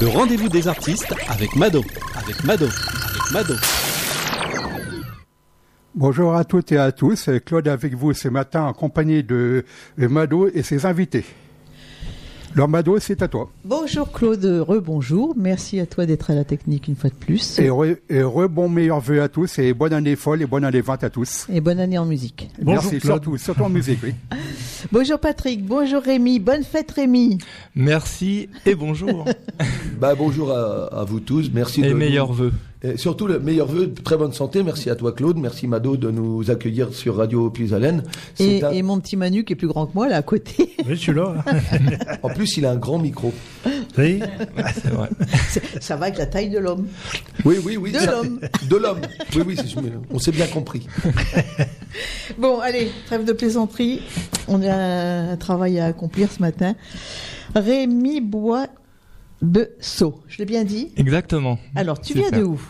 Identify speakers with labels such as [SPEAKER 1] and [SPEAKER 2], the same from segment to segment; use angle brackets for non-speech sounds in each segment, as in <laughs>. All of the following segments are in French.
[SPEAKER 1] Le rendez-vous des artistes avec Mado, avec Mado, avec Mado.
[SPEAKER 2] Bonjour à toutes et à tous, Claude avec vous ce matin en compagnie de Mado et ses invités. Alors Mado, c'est à toi.
[SPEAKER 3] Bonjour Claude, rebonjour. Merci à toi d'être à la technique une fois de plus.
[SPEAKER 2] Et re, bon meilleur vœu à tous et bonne année folle et bonne année vente à tous.
[SPEAKER 3] Et bonne année en musique.
[SPEAKER 2] Bonjour Merci, surtout, surtout en musique, oui. <laughs>
[SPEAKER 3] bonjour Patrick, bonjour Rémi, bonne fête Rémi.
[SPEAKER 4] Merci et bonjour. <laughs>
[SPEAKER 5] bah, bonjour à, vous tous, merci.
[SPEAKER 4] Et meilleurs vœux
[SPEAKER 5] surtout le meilleur vœu, très bonne santé. Merci à toi Claude, merci Mado de nous accueillir sur Radio Puis-Haleine.
[SPEAKER 3] Et, et, mon petit Manu qui est plus grand que moi là à côté.
[SPEAKER 6] Oui, je suis là.
[SPEAKER 5] en plus, il a un grand micro.
[SPEAKER 6] Oui,
[SPEAKER 4] c'est vrai.
[SPEAKER 3] Ça va avec la taille de l'homme.
[SPEAKER 5] Oui, oui, oui.
[SPEAKER 3] De l'homme.
[SPEAKER 5] De l'homme. Oui, oui, on s'est bien compris.
[SPEAKER 3] bon, allez, trêve de plaisanterie. On a un travail à accomplir ce matin. Rémi Bois Besso. Je l'ai bien dit
[SPEAKER 4] Exactement.
[SPEAKER 3] Alors, tu viens de où?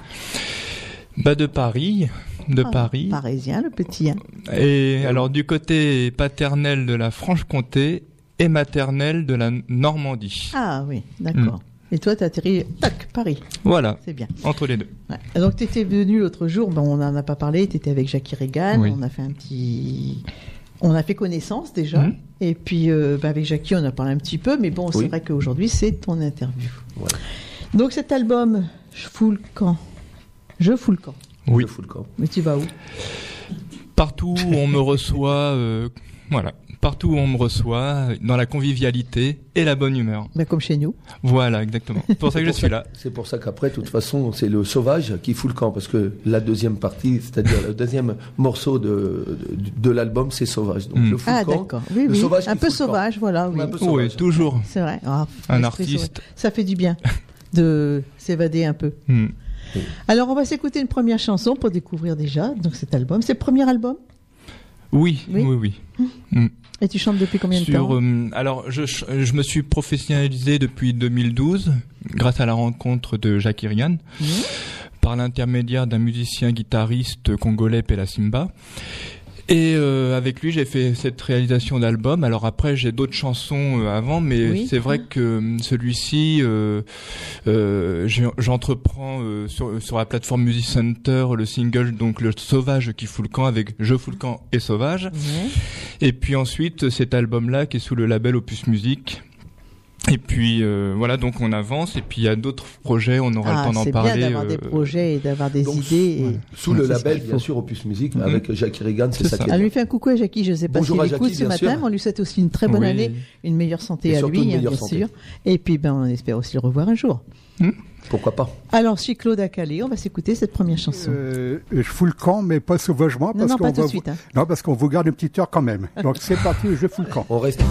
[SPEAKER 4] Bah De Paris. De
[SPEAKER 3] ah,
[SPEAKER 4] Paris.
[SPEAKER 3] Parisien, le petit. Hein.
[SPEAKER 4] Et alors, du côté paternel de la Franche-Comté et maternel de la Normandie.
[SPEAKER 3] Ah oui, d'accord. Mm. Et toi, tu as atterri, tac, Paris.
[SPEAKER 4] Voilà.
[SPEAKER 3] C'est bien.
[SPEAKER 4] Entre les deux.
[SPEAKER 3] Donc, tu étais venu l'autre jour, ben, on n'en a pas parlé, tu étais avec Jackie Regan, on a fait un petit on a fait connaissance déjà. Mhm. Et puis euh, bah, avec Jackie, on a parlé un petit peu. Mais bon, c'est vrai qu'aujourd'hui, c'est ton interview. Donc cet album, Je fous le camp. Je fous le camp.
[SPEAKER 4] Oui.
[SPEAKER 5] Je fous le camp.
[SPEAKER 3] Mais tu vas où?
[SPEAKER 4] Partout où on me reçoit, euh, voilà partout où on me reçoit, dans la convivialité et la bonne humeur.
[SPEAKER 3] Mais comme chez nous.
[SPEAKER 4] Voilà, exactement. C'est pour ça que je suis là.
[SPEAKER 5] C'est pour ça qu'après, de toute façon, c'est le sauvage qui fout le camp, parce que la deuxième partie, c'est-à-dire le deuxième morceau de, de, l'album, c'est sauvage.
[SPEAKER 3] Donc le ah, d'accord. Oui, oui. un peu sauvage, voilà. Oui,
[SPEAKER 4] oui toujours.
[SPEAKER 3] C'est vrai.
[SPEAKER 4] Ah, un artiste.
[SPEAKER 3] Ça fait du bien <laughs> de s'évader un peu. Hmm. Alors, on va s'écouter une première chanson pour découvrir déjà donc cet album. C'est le premier album?
[SPEAKER 4] Oui, oui, oui. oui.
[SPEAKER 3] Hmm. Et tu chantes depuis combien de temps
[SPEAKER 4] euh, Alors, je, je, me suis professionnalisé depuis 2012 grâce à la rencontre de Jacques Irian. Mmh. par l'intermédiaire d'un musicien guitariste congolais Pela Simba. Et euh, avec lui, j'ai fait cette réalisation d'album. Alors après, j'ai d'autres chansons euh, avant, mais c'est vrai que euh, celui-ci, euh, j'entreprends sur, sur la plateforme Music Center le single donc le Sauvage qui fout le camp avec Je fous le camp et Sauvage. Et puis ensuite cet album-là qui est sous le label Opus Music et puis euh, voilà, donc on avance. Et puis il y a d'autres projets, on aura le
[SPEAKER 3] ah,
[SPEAKER 4] temps d'en parler.
[SPEAKER 3] C'est bien d'avoir des euh, projets et d'avoir des idées.
[SPEAKER 5] Sous le label, bien sûr, Opus Music, mhm. avec Jackie Regan, c'est ça.
[SPEAKER 3] On lui fait un coucou à Jackie. Je ne sais pas s'il écoute ce matin, mais on lui souhaite aussi une très bonne année, une meilleure santé à lui, hein, bien sûr. Et puis ben, on espère aussi le revoir un jour.
[SPEAKER 5] Hmm. Pourquoi pas
[SPEAKER 3] Alors, chez Claude Calais, on va s'écouter cette première chanson.
[SPEAKER 2] Euh, je fous le camp, mais pas sauvagement. Parce
[SPEAKER 3] non,
[SPEAKER 2] non, pas
[SPEAKER 3] tout de suite. Hein.
[SPEAKER 2] Non, parce qu'on vous garde une petite heure quand même. Donc c'est <laughs> parti, je fous le camp.
[SPEAKER 5] On reste.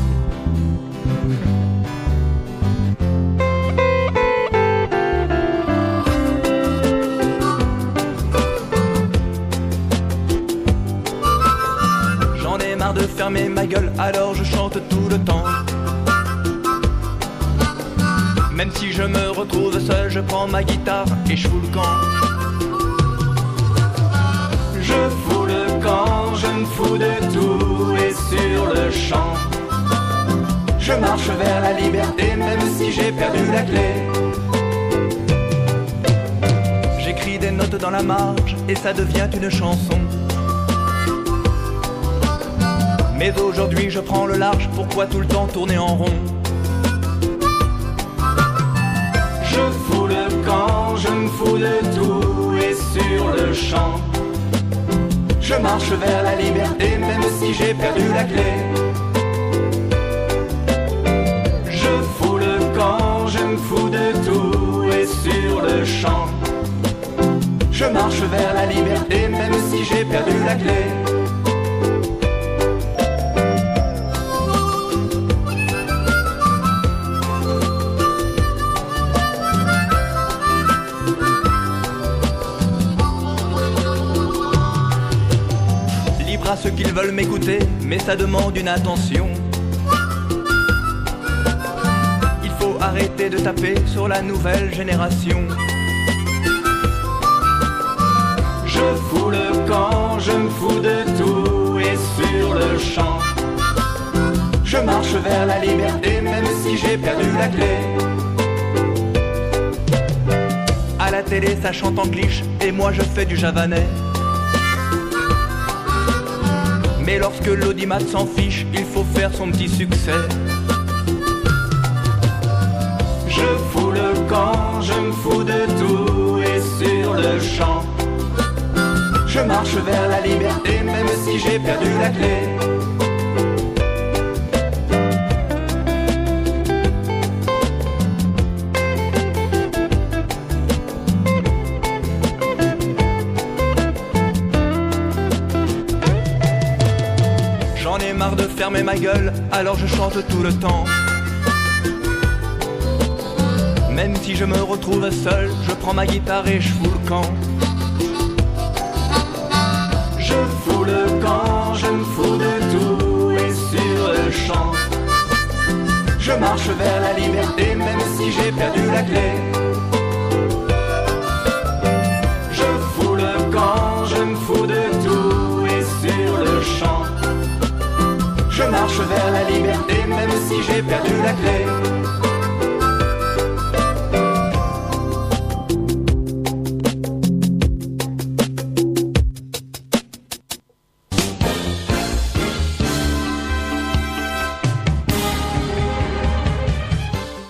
[SPEAKER 7] Fermer ma gueule, alors je chante tout le temps. Même si je me retrouve seul, je prends ma guitare et je fous le camp. Je fous le camp, je me fous de tout et sur le champ. Je marche vers la liberté, même si j'ai perdu la clé. J'écris des notes dans la marge et ça devient une chanson. Mais aujourd'hui je prends le large, pourquoi tout le temps tourner en rond? Je fous le camp, je me fous de tout et sur le champ. Je marche vers la liberté même si j'ai perdu la clé. Je fous le camp, je me fous de tout et sur le champ. Je marche vers la liberté même si j'ai perdu la clé. Ceux qu'ils veulent m'écouter, mais ça demande une attention. Il faut arrêter de taper sur la nouvelle génération. Je fous le camp, je me fous de tout et sur le champ. Je marche vers la liberté même si j'ai perdu la clé. la télé, ça chante en glitch, et moi je fais du javanais. Mais lorsque l'audimat s'en fiche, il faut faire son petit succès. Je fous le camp, je me fous de tout, et sur le champ, je marche vers la liberté, même si j'ai perdu la clé. Ma gueule, alors je chante tout le temps. Même si je me retrouve seul, je prends ma guitare et je fous le camp. Je fous le camp, je me fous de tout et sur le champ. Je marche vers la liberté, même si j'ai perdu la clé. Même si j'ai perdu la clé.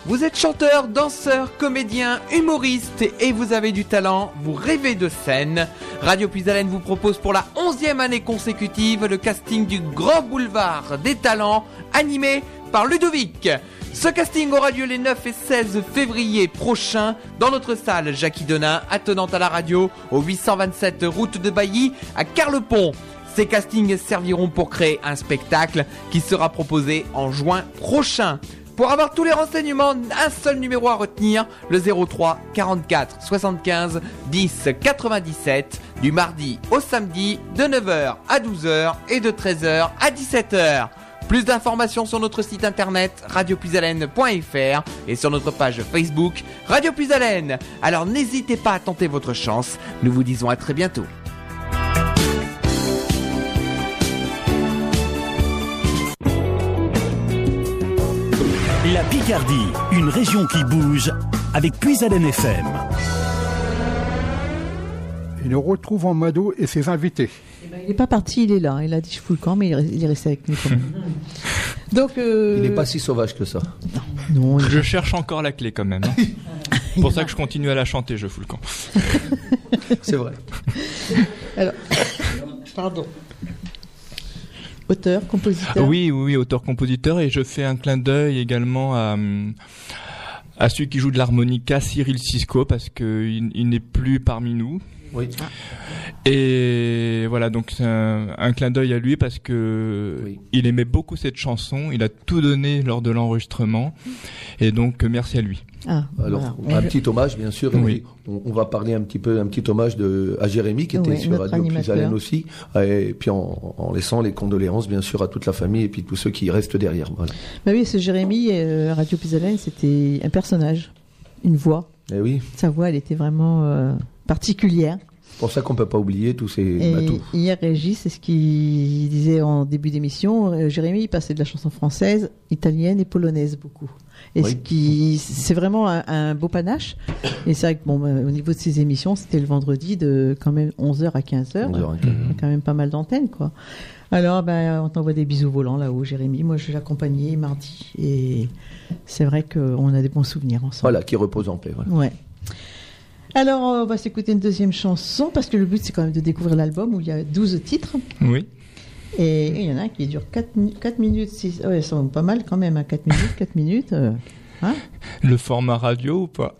[SPEAKER 6] Vous êtes chanteur, danseur, comédien, humoriste et vous avez du talent, vous rêvez de scène. Radio Puisalène vous propose pour la onzième année consécutive le casting du Grand Boulevard des Talents animé par Ludovic. Ce casting aura lieu les 9 et 16 février prochains dans notre salle Jackie Denain, attenante à la radio, au 827 route de Bailly à Carlepont. Ces castings serviront pour créer un spectacle qui sera proposé en juin prochain. Pour avoir tous les renseignements, un seul numéro à retenir, le 03 44 75 10 97, du mardi au samedi, de 9h à 12h et de 13h à 17h. Plus d'informations sur notre site internet radiopuisalène.fr et sur notre page Facebook Radio Puisalène. Alors n'hésitez pas à tenter votre chance. Nous vous disons à très bientôt.
[SPEAKER 8] La Picardie, une région qui bouge avec Puisalène FM.
[SPEAKER 2] Et nous retrouvons Mado et ses invités.
[SPEAKER 3] Ben, il n'est pas parti, il est là. Il a dit je fous le camp, mais il est- resté avec nous quand même. <laughs> Donc, euh,
[SPEAKER 5] Il n'est pas si sauvage que ça.
[SPEAKER 3] non, il-
[SPEAKER 4] Je cherche encore la clé quand même. hein. <laughs> C'est pour ça que je continue à la chanter, je fous le camp. <laughs>
[SPEAKER 5] C'est vrai.
[SPEAKER 3] Alors, <coughs> pardon. Auteur, compositeur.
[SPEAKER 4] Oui, oui, oui, auteur-compositeur, et je fais un clin d'œil également à, hum, à celui qui joue de l'harmonica, Cyril Cisco, parce que il, il n'est plus parmi nous.
[SPEAKER 5] Oui.
[SPEAKER 4] Et voilà, donc c'est un, un clin d'œil à lui parce que
[SPEAKER 5] Oui.
[SPEAKER 4] il aimait beaucoup cette chanson, il a tout donné lors de l'enregistrement, et donc euh, merci à lui.
[SPEAKER 3] Ah,
[SPEAKER 5] Alors,
[SPEAKER 3] voilà.
[SPEAKER 5] un petit hommage, bien sûr.
[SPEAKER 4] Oui.
[SPEAKER 5] On, on va parler un petit peu, un petit hommage de, à Jérémy, qui était
[SPEAKER 3] Oui,
[SPEAKER 5] sur Radio. Puisalène aussi. Et puis, en, en laissant les condoléances, bien sûr, à toute la famille et puis tous ceux qui restent derrière. Voilà.
[SPEAKER 3] Bah oui, ce Jérémy, euh, Radio Pisalène, c'était un personnage, une voix.
[SPEAKER 5] Et oui,
[SPEAKER 3] Sa voix, elle était vraiment euh, particulière.
[SPEAKER 5] c'est pour ça qu'on peut pas oublier tous ces
[SPEAKER 3] Et
[SPEAKER 5] batous.
[SPEAKER 3] hier, Régis, c'est ce qu'il disait en début d'émission. euh, Jérémy, il passait de la chanson française, italienne et polonaise beaucoup. Et
[SPEAKER 5] Oui.
[SPEAKER 3] ce qui, c'est vraiment un, un beau panache. Et c'est vrai que bon, bah, au niveau de ses émissions, c'était le vendredi de quand même 11h à 15h.
[SPEAKER 5] 11 heures, hein.
[SPEAKER 3] Il y a quand même pas mal d'antennes, quoi. Alors, ben, on t'envoie des bisous volants là-haut, Jérémy. Moi, je l'ai accompagné mardi. Et c'est vrai qu'on a des bons souvenirs ensemble.
[SPEAKER 5] Voilà, qui repose en paix. Voilà.
[SPEAKER 3] Ouais. Alors, on va s'écouter une deuxième chanson parce que le but, c'est quand même de découvrir l'album où il y a 12 titres.
[SPEAKER 4] Oui.
[SPEAKER 3] Et il y en a un qui dure 4, minutes 6. Ouais, ils sont pas mal quand même, à 4 minutes, 4 minutes. euh, hein
[SPEAKER 4] Le format radio ou pas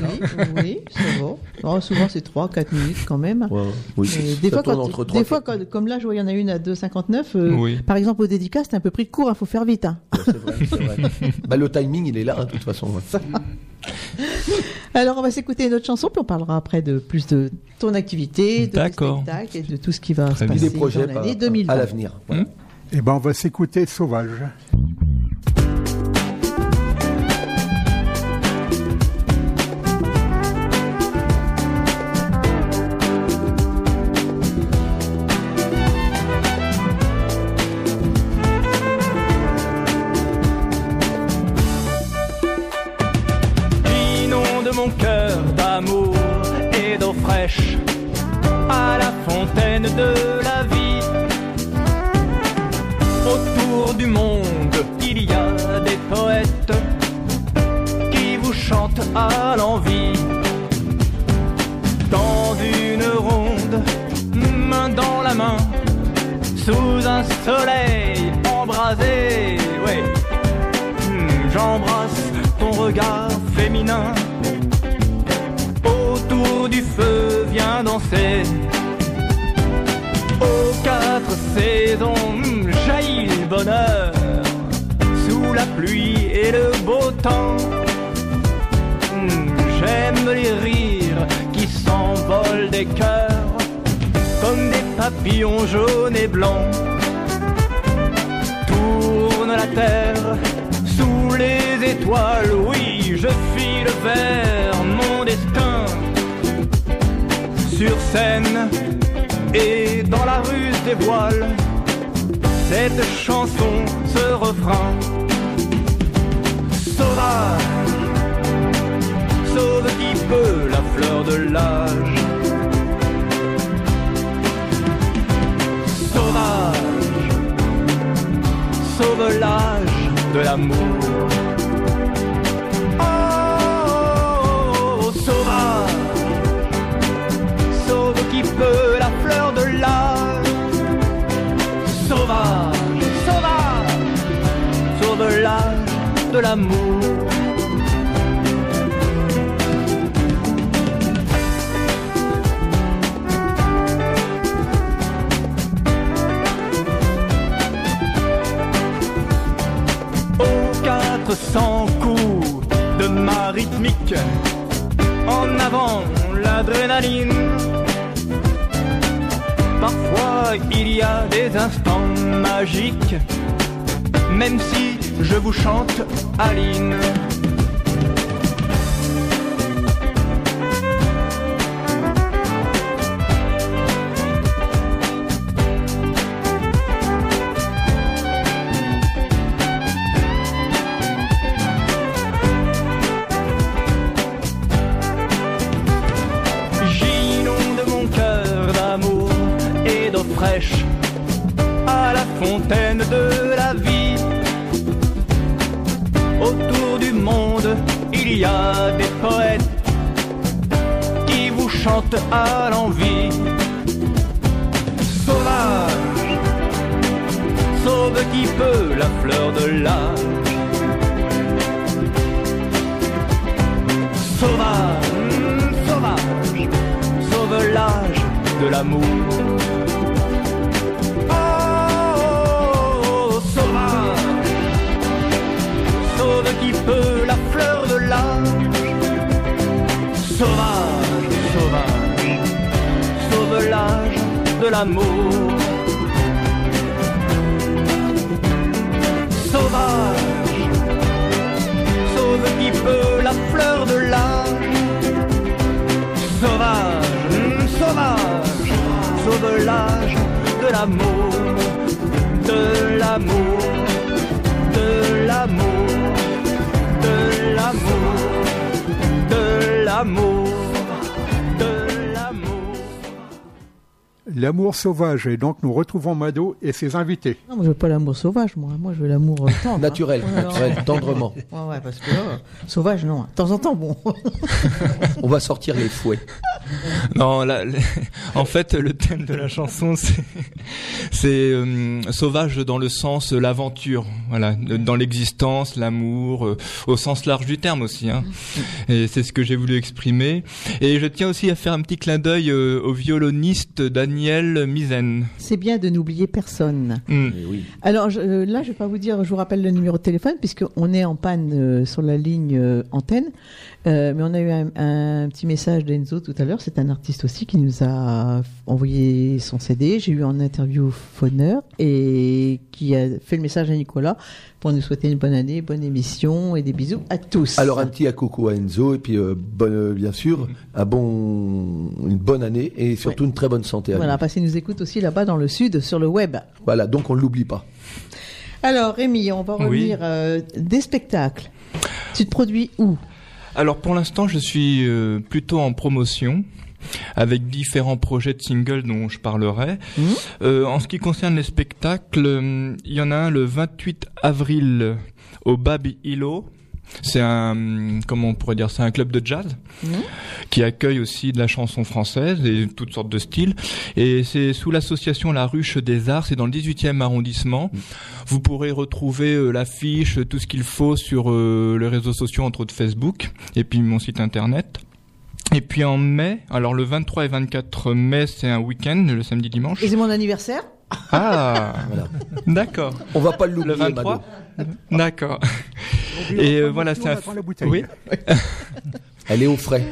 [SPEAKER 3] oui, oui, ça va. Oh, souvent, c'est 3, 4 minutes quand même.
[SPEAKER 5] Ouais, oui,
[SPEAKER 3] Et
[SPEAKER 5] ça
[SPEAKER 3] des fois, quand,
[SPEAKER 5] entre
[SPEAKER 3] des fois quand- comme là, je vois, il y en a une à 2,59. euh,
[SPEAKER 4] Oui.
[SPEAKER 3] Par exemple, au dédicace, c'est un peu pris de court, il faut faire vite. hein.
[SPEAKER 5] Ouais, c'est vrai, c'est vrai. <laughs> bah, le timing, il est là, hein, de toute façon. <laughs>
[SPEAKER 3] Alors, on va s'écouter une autre chanson, puis on parlera après de plus de ton activité, de spectacles et de tout ce qui va
[SPEAKER 4] Très
[SPEAKER 3] se
[SPEAKER 4] bien.
[SPEAKER 3] passer
[SPEAKER 5] Des projets
[SPEAKER 3] dans l'année 2020.
[SPEAKER 5] à l'avenir. Voilà.
[SPEAKER 2] Eh ben, on va s'écouter Sauvage.
[SPEAKER 4] L'amour. aux 400 coups de ma rythmique. En avant l'adrénaline. Parfois il y a des instants magiques, même si je vous chante Aline. De l'amour, de l'amour, de l'amour, de l'amour, de l'amour, L'amour
[SPEAKER 2] sauvage. Et donc, nous retrouvons Mado et ses invités.
[SPEAKER 3] Non, moi, je veux pas l'amour sauvage, moi. Moi, je veux l'amour euh, tendre. hein.
[SPEAKER 5] Naturel, tendrement. <laughs>
[SPEAKER 3] Ouais, ouais, parce que là, sauvage, non. De temps en temps, bon. <laughs>
[SPEAKER 5] On va sortir les fouets.
[SPEAKER 9] Non, là, en fait, le thème de la chanson, c'est c'est euh, sauvage dans le sens euh, l'aventure, voilà, dans l'existence, l'amour, euh, au sens large du terme aussi. Hein. Et c'est ce que j'ai voulu exprimer. Et je tiens aussi à faire un petit clin d'œil euh, au violoniste Daniel Mizen.
[SPEAKER 3] C'est bien de n'oublier personne.
[SPEAKER 9] Hmm.
[SPEAKER 5] Eh oui.
[SPEAKER 3] Alors je- euh, là, je vais pas vous dire, je vous rappelle le numéro de téléphone puisqu'on est en panne euh, sur la ligne euh, antenne. Euh, mais on a eu un, un petit message d'Enzo tout à l'heure. C'est un artiste aussi qui nous a envoyé son CD. J'ai eu en interview Fauneur et qui a fait le message à Nicolas pour nous souhaiter une bonne année, bonne émission et des bisous à tous.
[SPEAKER 5] Alors un petit à coucou à Enzo et puis euh, bonne, euh, bien sûr un bon, une bonne année et surtout une très bonne santé à
[SPEAKER 3] voilà,
[SPEAKER 5] lui.
[SPEAKER 3] parce qu'il nous écoute aussi là-bas dans le sud sur le web.
[SPEAKER 5] Voilà, donc on ne l'oublie pas.
[SPEAKER 3] Alors Rémi, on va
[SPEAKER 9] Oui.
[SPEAKER 3] revenir euh, des spectacles. Tu te produis où?
[SPEAKER 9] Alors pour l'instant, je suis euh, plutôt en promotion.
[SPEAKER 4] Avec différents projets de singles dont je parlerai. Euh, en ce qui concerne les spectacles, il y en a un le 28 avril au Baby Hilo. C'est un, comment on pourrait dire, c'est un club de jazz qui accueille aussi de la chanson française et toutes sortes de styles. Et c'est sous l'association La Ruche des Arts, c'est dans le 18e arrondissement. Vous pourrez retrouver euh, l'affiche, tout ce qu'il faut sur euh, les réseaux sociaux, entre autres Facebook, et puis mon site internet. Et puis en mai, alors le 23 et 24 mai, c'est un week-end, le samedi dimanche.
[SPEAKER 3] Et c'est mon anniversaire.
[SPEAKER 4] Ah, <laughs> d'accord.
[SPEAKER 5] On va pas le
[SPEAKER 4] Le 23 D'accord. Et euh, voilà, c'est un... Oui.
[SPEAKER 5] Elle est au frais.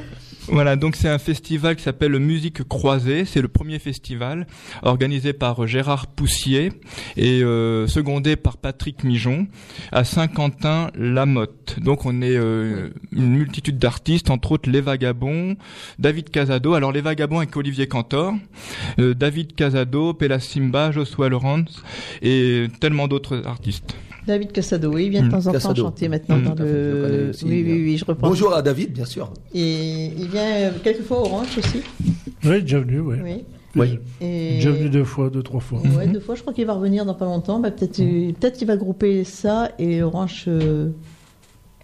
[SPEAKER 4] Voilà, donc c'est un festival qui s'appelle le Musique Croisée. C'est le premier festival organisé par Gérard Poussier et euh, secondé par Patrick Mijon à Saint-Quentin-la-Motte. Donc on est euh, une multitude d'artistes, entre autres Les Vagabonds, David Casado. Alors Les Vagabonds avec Olivier Cantor, euh, David Casado, Pella Simba, Joshua Lawrence et tellement d'autres artistes.
[SPEAKER 3] David Cassado, oui, il vient de
[SPEAKER 4] Mm.
[SPEAKER 3] temps en temps chanter maintenant
[SPEAKER 4] Mm.
[SPEAKER 3] dans
[SPEAKER 5] je le
[SPEAKER 3] Oui, oui, oui, je reprends.
[SPEAKER 5] Bonjour à David, bien sûr.
[SPEAKER 3] Et il vient euh, quelquefois au ranch aussi.
[SPEAKER 10] Oui, déjà venu, oui.
[SPEAKER 3] Oui.
[SPEAKER 5] Oui.
[SPEAKER 3] Et...
[SPEAKER 10] Déjà venu deux fois, deux, trois fois.
[SPEAKER 3] Ouais, deux fois. Je crois qu'il va revenir dans pas longtemps. Bah, peut-être, euh, peut-être qu'il va grouper ça et ranch. euh,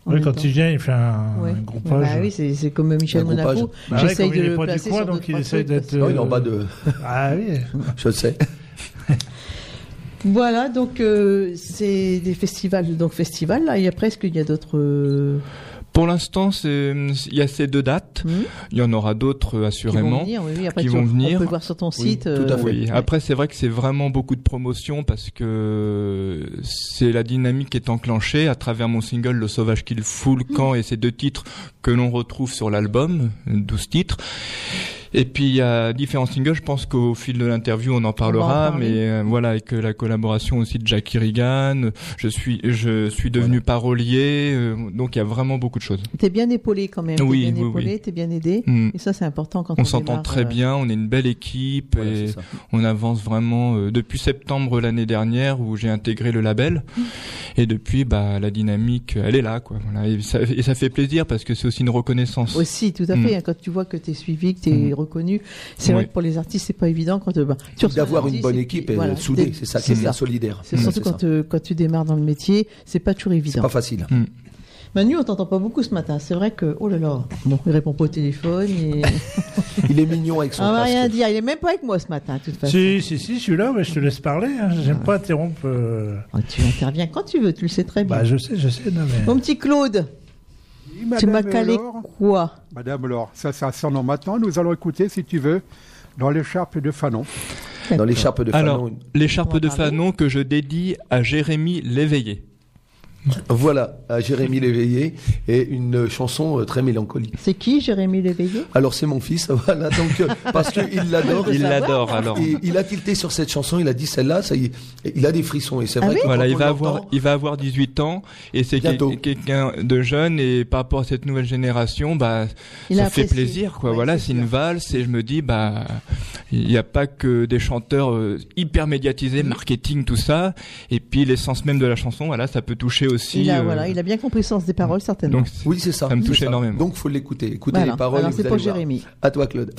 [SPEAKER 10] Oui, quand
[SPEAKER 3] temps.
[SPEAKER 10] il vient, il fait un,
[SPEAKER 3] Ouais.
[SPEAKER 10] un groupage.
[SPEAKER 3] Bah oui, c'est, comme Michel. Monaco.
[SPEAKER 10] Bah ouais,
[SPEAKER 3] J'essaye de
[SPEAKER 10] il est
[SPEAKER 3] le
[SPEAKER 10] pas du
[SPEAKER 3] placer
[SPEAKER 10] coin,
[SPEAKER 3] sur
[SPEAKER 10] donc il essaye d'être,
[SPEAKER 5] Oh, il est en bas de.
[SPEAKER 10] Ah oui. <laughs>
[SPEAKER 5] Je le sais. <laughs>
[SPEAKER 3] Voilà, donc euh, c'est des festivals. Donc festival, là, il y a presque, il y a d'autres. euh,
[SPEAKER 4] Pour l'instant, c'est il y a ces deux dates.
[SPEAKER 3] hmm,
[SPEAKER 4] Il y en aura d'autres euh,
[SPEAKER 3] qui vont
[SPEAKER 4] assurément.
[SPEAKER 3] venir. Oui, oui, après,
[SPEAKER 4] qui
[SPEAKER 3] tu-
[SPEAKER 4] vont
[SPEAKER 3] on
[SPEAKER 4] venir.
[SPEAKER 3] peut le voir sur ton
[SPEAKER 5] Oui,
[SPEAKER 3] site.
[SPEAKER 5] tout
[SPEAKER 3] euh,
[SPEAKER 5] à fait.
[SPEAKER 4] Oui. Après, c'est vrai que c'est vraiment beaucoup de promotion parce que c'est la dynamique qui est enclenchée à travers mon single Le Sauvage qu'il fout le camp et ces deux titres que l'on retrouve sur l'album, 12 titres. Et puis il y a différents singles, je pense qu'au fil de l'interview on en parlera,
[SPEAKER 3] parler.
[SPEAKER 4] mais euh, voilà avec euh, la collaboration aussi de Jackie Regan, je suis je suis devenu parolier, euh, donc il y a vraiment beaucoup de choses.
[SPEAKER 3] T'es bien épaulé quand même.
[SPEAKER 4] Oui,
[SPEAKER 3] t'es bien
[SPEAKER 4] oui,
[SPEAKER 3] épaulé,
[SPEAKER 4] oui.
[SPEAKER 3] t'es bien aidé.
[SPEAKER 4] Mm.
[SPEAKER 3] Et ça, c'est important quand on,
[SPEAKER 4] On s'entend très
[SPEAKER 3] euh,
[SPEAKER 4] bien, on est une belle équipe
[SPEAKER 5] Voilà,
[SPEAKER 4] et on avance vraiment depuis septembre l'année dernière où j'ai intégré le label et depuis bah la dynamique elle est là quoi voilà et ça, et ça fait plaisir parce que c'est aussi une reconnaissance.
[SPEAKER 3] Aussi, tout à
[SPEAKER 4] Mm.
[SPEAKER 3] fait. Quand tu vois que tu es suivi, que tu es
[SPEAKER 4] Mm.
[SPEAKER 3] reconnu, c'est vrai que pour les artistes, c'est pas évident quand euh, bah, tu
[SPEAKER 5] D'avoir
[SPEAKER 3] un
[SPEAKER 5] une bonne
[SPEAKER 3] et
[SPEAKER 5] équipe
[SPEAKER 3] puis,
[SPEAKER 5] et
[SPEAKER 3] voilà,
[SPEAKER 5] soudée, c'est ça qui est
[SPEAKER 3] c'est
[SPEAKER 5] bien
[SPEAKER 3] ça.
[SPEAKER 5] solidaire.
[SPEAKER 3] C'est
[SPEAKER 5] Mm,
[SPEAKER 3] surtout quand, euh, quand tu démarres dans le métier, c'est pas toujours
[SPEAKER 5] C'est
[SPEAKER 3] évident.
[SPEAKER 5] pas facile.
[SPEAKER 3] Manu, on t'entend pas beaucoup ce matin. C'est vrai que, oh là là, bon, il répond pas au téléphone. Et... <laughs>
[SPEAKER 5] Il est mignon avec son
[SPEAKER 3] on va
[SPEAKER 5] casque.
[SPEAKER 3] rien dire. Il est même pas avec moi ce matin, de toute façon.
[SPEAKER 10] Si, si, si, celui-là, mais je te laisse parler. Hein. J'aime pas interrompre. euh,
[SPEAKER 3] Ah, tu interviens quand tu veux, tu le sais très bien.
[SPEAKER 10] Bah, je sais, je sais. Non, mais...
[SPEAKER 3] Mon petit Claude,
[SPEAKER 2] Oui,
[SPEAKER 3] tu m'as calé quoi?
[SPEAKER 2] Madame Laure, ça, ça sonne maintenant. Nous allons écouter, si tu veux, dans l'écharpe de Fanon.
[SPEAKER 5] Dans l'écharpe de
[SPEAKER 4] Alors
[SPEAKER 5] Fanon.
[SPEAKER 4] l'écharpe
[SPEAKER 3] On va
[SPEAKER 4] de. Fanon que je dédie à Jérémy Léveillé.
[SPEAKER 5] Voilà, à Jérémy Léveillé et une chanson euh, très mélancolique.
[SPEAKER 3] C'est qui, Jérémy Léveillé?
[SPEAKER 5] Alors c'est mon fils, <laughs> voilà, donc euh, parce qu'il l'adore.
[SPEAKER 3] Il
[SPEAKER 4] Il l'adore alors.
[SPEAKER 5] Et il a tilté sur cette chanson, il a dit celle-là, ça y est, il a des frissons et c'est
[SPEAKER 3] Ah
[SPEAKER 5] vrai
[SPEAKER 3] oui
[SPEAKER 5] que
[SPEAKER 4] Voilà, il va avoir, il va avoir 18 ans et c'est quelqu'un de jeune et par rapport à cette nouvelle génération, bah,
[SPEAKER 3] Il
[SPEAKER 4] ça
[SPEAKER 3] a
[SPEAKER 4] fait plaisir, quoi.
[SPEAKER 3] Ouais,
[SPEAKER 4] voilà,
[SPEAKER 3] c'est
[SPEAKER 4] une valse et je me dis, bah, il n'y a pas que des chanteurs euh, hyper médiatisés, marketing, tout ça. Et puis l'essence même de la chanson, voilà, ça peut toucher aussi.
[SPEAKER 3] il a,
[SPEAKER 4] euh,
[SPEAKER 3] voilà, il a bien compris le sens des paroles, certainement.
[SPEAKER 4] donc,
[SPEAKER 5] Oui, c'est ça.
[SPEAKER 4] Ça me touche énormément.
[SPEAKER 5] Donc faut l'écouter. Écoutez
[SPEAKER 3] Voilà.
[SPEAKER 5] les paroles.
[SPEAKER 3] Alors c'est pour. Jérémy.
[SPEAKER 5] À toi, Claude.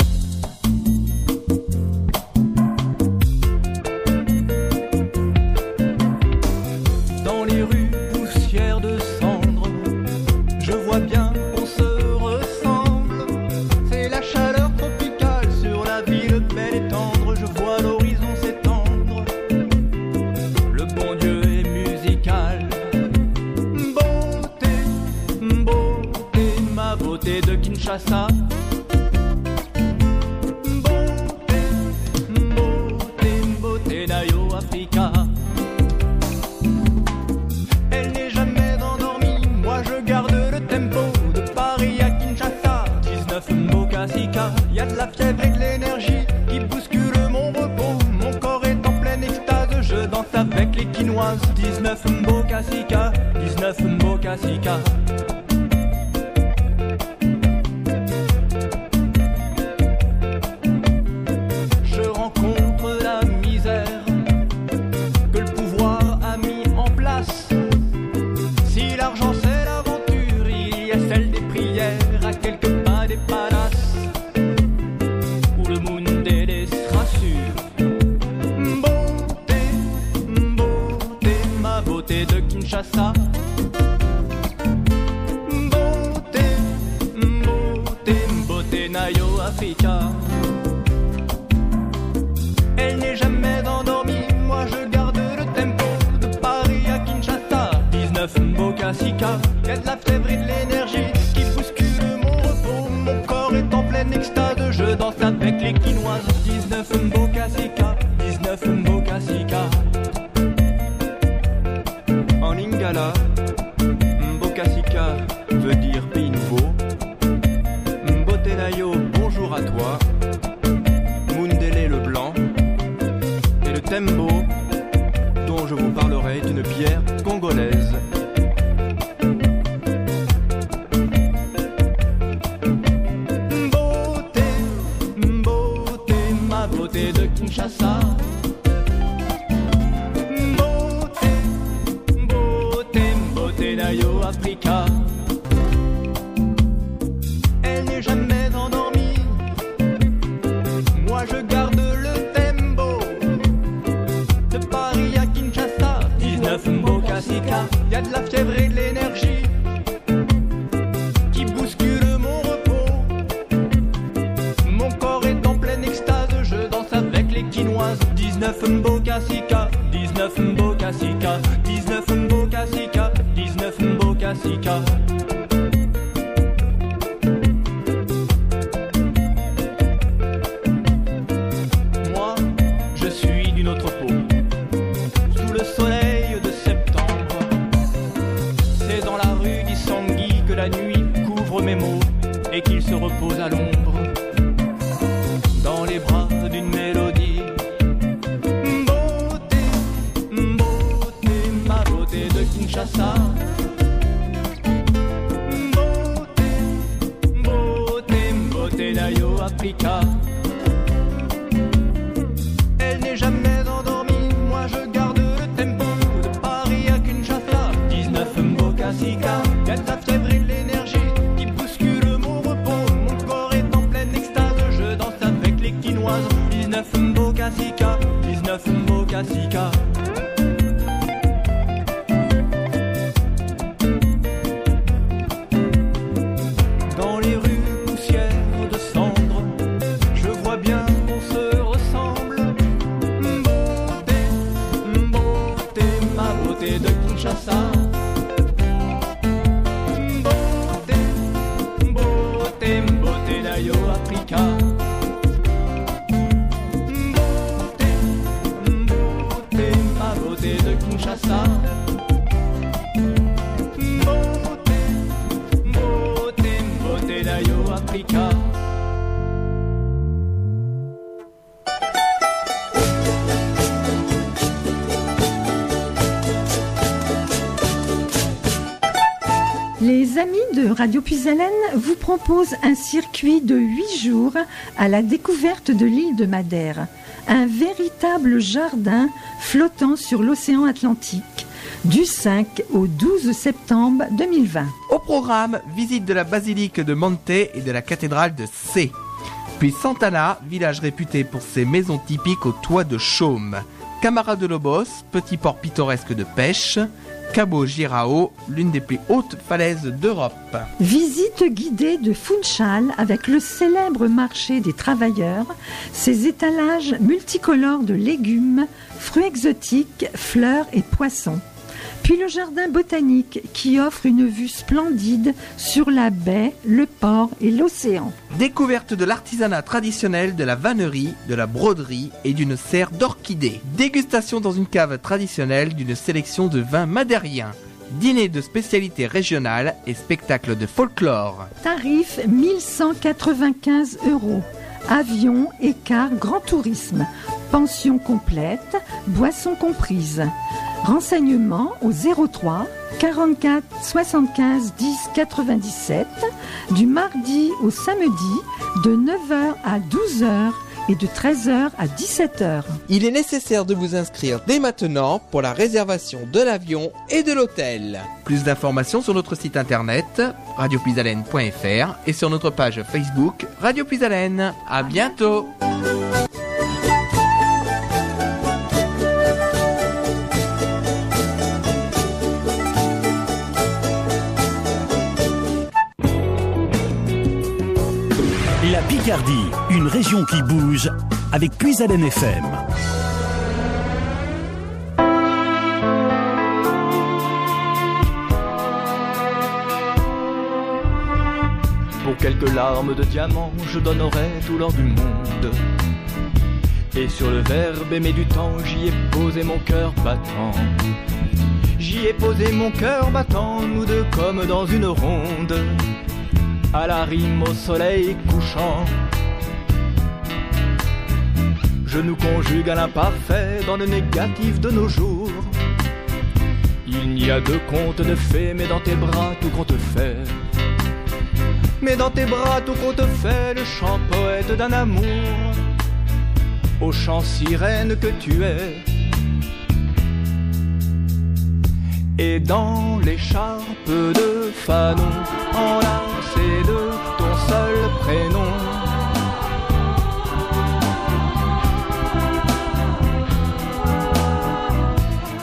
[SPEAKER 11] Africa. Elle n'est jamais endormie, moi je garde le tempo de Paris à Kinshasa. 19 Mbokasika, y a de la fièvre et de l'énergie qui bouscule mon repos. Mon corps est en pleine extase, je danse avec les quinoises. 19 Mbokasika, 19 Mbokasika.
[SPEAKER 4] De la
[SPEAKER 12] amis de Radio Puisalène vous proposent un circuit de 8 jours à la découverte de l'île de Madère. Un véritable jardin flottant sur l'océan Atlantique du 5 au 12 septembre 2020.
[SPEAKER 6] Au programme, visite de la basilique de Monte et de la cathédrale de C. Puis Santana, village réputé pour ses maisons typiques au toit de chaume. Camara de Lobos, petit port pittoresque de pêche. Cabo Girao, l'une des plus hautes falaises d'Europe.
[SPEAKER 12] Visite guidée de Funchal avec le célèbre marché des travailleurs, ses étalages multicolores de légumes, fruits exotiques, fleurs et poissons. Puis le jardin botanique qui offre une vue splendide sur la baie, le port et l'océan.
[SPEAKER 6] Découverte de l'artisanat traditionnel, de la vannerie, de la broderie et d'une serre d'orchidées. Dégustation dans une cave traditionnelle d'une sélection de vins madériens. Dîner de spécialités régionales et spectacle de folklore.
[SPEAKER 12] Tarif 1195 euros. Avion, écart, grand tourisme. Pension complète, boissons comprises. Renseignements au 03 44 75 10 97 du mardi au samedi de 9h à 12h et de 13h à 17h.
[SPEAKER 6] Il est nécessaire de vous inscrire dès maintenant pour la réservation de l'avion et de l'hôtel. Plus d'informations sur notre site internet radiopuisalène.fr et sur notre page Facebook Radio Puisalène. À bientôt.
[SPEAKER 8] La Picardie, une région qui bouge avec Puisalène FM.
[SPEAKER 4] Pour quelques larmes de diamant, je donnerais tout l'or du monde. Et sur le verbe aimer du temps, j'y ai posé mon cœur battant. J'y ai posé mon cœur battant, nous deux comme dans une ronde, à la rime au soleil couchant. Je nous conjugue à l'imparfait dans le négatif de nos jours. Il n'y a de conte de fées, mais dans tes bras tout compte fait. Mais dans tes bras tout compte fait le chant poète d'un amour. Au chant sirène que tu es. Et dans l'écharpe de Fanon, enlacé de ton seul prénom.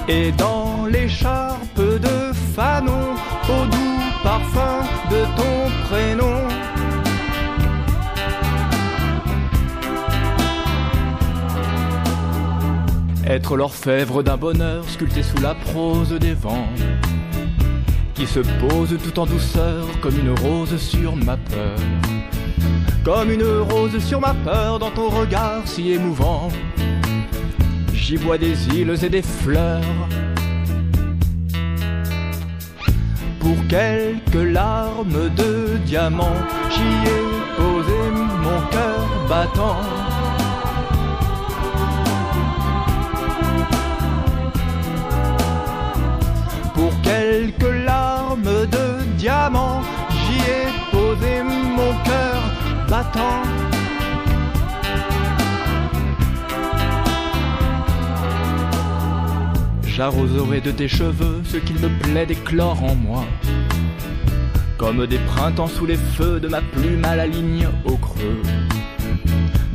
[SPEAKER 4] Et dans l'écharpe de Fanon, au doux parfum de ton prénom. Être l'orfèvre d'un bonheur sculpté sous la prose des vents, qui se pose tout en douceur comme une rose sur ma peur. Comme une rose sur ma peur dans ton regard si émouvant. J'y vois des îles et des fleurs. Pour quelques larmes de diamant, j'y ai posé mon cœur battant. De diamant, j'y ai posé mon cœur battant. J'arroserai de tes cheveux ce qu'il me plaît d'éclore en moi. Comme des printemps sous les feux de ma plume à la ligne au creux.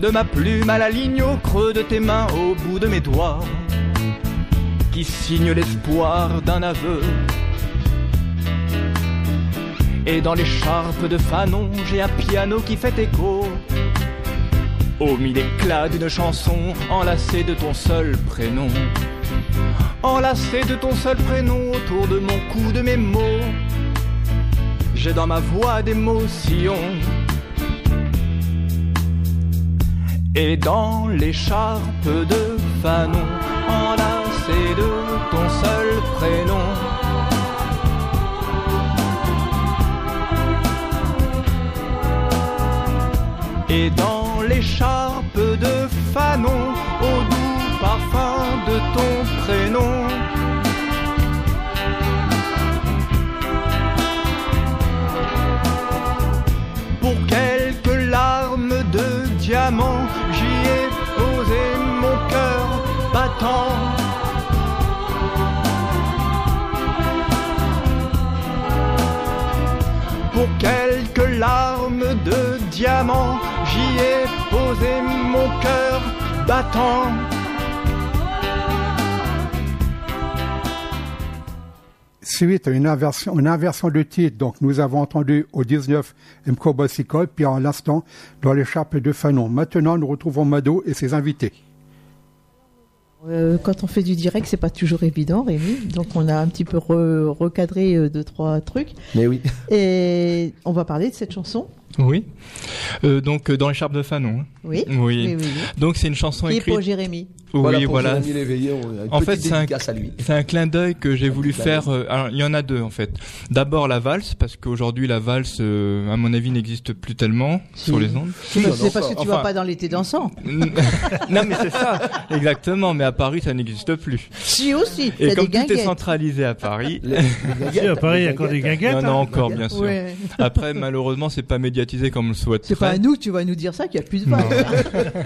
[SPEAKER 4] De ma plume à la ligne au creux de tes mains au bout de mes doigts. Qui signe l'espoir d'un aveu. Et dans l'écharpe de Fanon, j'ai un piano qui fait écho. Au mille éclats d'une chanson enlacée de ton seul prénom. Enlacé de ton seul prénom autour de mon cou, de mes mots. J'ai dans ma voix des mots sillons. Et dans l'écharpe de Fanon, enlacé de ton seul prénom. Et dans l'écharpe de Fanon, au doux parfum de ton prénom. Pour quelques larmes de diamant, j'y ai posé mon cœur battant. Pour quelques larmes de diamant, j'y ai posé mon cœur battant.
[SPEAKER 2] Suite à une inversion, une inversion de titre, donc nous avons entendu au 19 Mko Bossicol, puis en l'instant dans l'écharpe de Fanon. Maintenant, nous retrouvons Mado et ses invités.
[SPEAKER 3] Euh, quand on fait du direct, c'est pas toujours évident, Rémi. Donc on a un petit peu re- recadré euh, deux trois trucs.
[SPEAKER 5] Mais oui.
[SPEAKER 3] Et on va parler de cette chanson.
[SPEAKER 13] Oui. Euh, donc euh, dans l'écharpe de Fanon.
[SPEAKER 3] Oui.
[SPEAKER 13] Oui.
[SPEAKER 3] Oui, oui, oui.
[SPEAKER 13] Donc c'est une chanson
[SPEAKER 3] Qui est
[SPEAKER 13] écrite.
[SPEAKER 3] pour Jérémy.
[SPEAKER 13] Oui,
[SPEAKER 5] Voilà, pour
[SPEAKER 13] voilà.
[SPEAKER 5] Jérémy Léveillé, on a une
[SPEAKER 13] En fait, c'est un,
[SPEAKER 5] dédicace à lui.
[SPEAKER 13] c'est un clin d'œil que j'ai voulu faire. euh, alors, il y en a deux en fait. D'abord la valse, parce qu'aujourd'hui la valse, euh, à mon avis, n'existe plus tellement sur les ondes.
[SPEAKER 3] C'est parce que tu vas
[SPEAKER 13] Enfin,
[SPEAKER 3] pas dans l'été dansant. <laughs>
[SPEAKER 13] non mais c'est ça, exactement. Mais à Paris, ça n'existe plus.
[SPEAKER 3] Si aussi.
[SPEAKER 13] Et comme
[SPEAKER 3] des
[SPEAKER 13] tout est
[SPEAKER 3] guinguettes.
[SPEAKER 13] centralisé à Paris,
[SPEAKER 10] Si, à Paris, il y a encore des
[SPEAKER 13] il y
[SPEAKER 10] guinguettes.
[SPEAKER 13] en a encore bien sûr.
[SPEAKER 3] Ouais.
[SPEAKER 13] Après, malheureusement, c'est pas médiatisé comme on le souhaite.
[SPEAKER 3] C'est pas à nous que tu vas nous dire ça qu'il y a plus de valse. <laughs>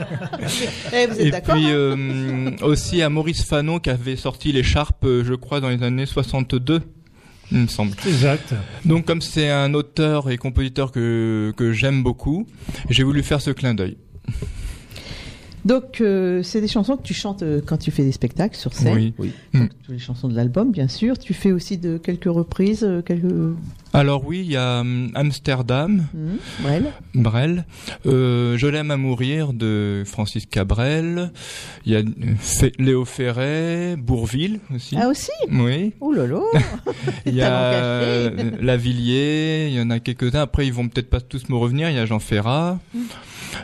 [SPEAKER 3] Eh, vous êtes
[SPEAKER 13] Et
[SPEAKER 3] d'accord
[SPEAKER 13] puis
[SPEAKER 3] hein
[SPEAKER 13] euh, aussi à Maurice Fanon qui avait sorti l'écharpe, euh, je crois, dans les années 62. Il me semble.
[SPEAKER 10] Exact.
[SPEAKER 13] Donc comme c'est un auteur et compositeur que, que j'aime beaucoup, j'ai voulu faire ce clin d'œil.
[SPEAKER 3] Donc, euh, c'est des chansons que tu chantes euh, quand tu fais des spectacles sur scène.
[SPEAKER 13] Oui.
[SPEAKER 5] Oui.
[SPEAKER 13] Mm.
[SPEAKER 3] Donc, les chansons de l'album, bien sûr. Tu fais aussi de quelques reprises, euh, quelques.
[SPEAKER 4] Alors oui, il y a hum, Amsterdam,
[SPEAKER 3] Mmh, Brel.
[SPEAKER 4] Brel, euh, Je l'aime à mourir de Francis Cabrel, il y a Léo Ferret, Bourville aussi.
[SPEAKER 3] Ah aussi
[SPEAKER 4] Oui.
[SPEAKER 3] Oh là là <laughs>
[SPEAKER 4] Il y a
[SPEAKER 3] Talent caché.
[SPEAKER 4] euh, Lavillier, il y en a quelques-uns. Après, ils vont peut-être pas tous me revenir. Il y a Jean Ferrat.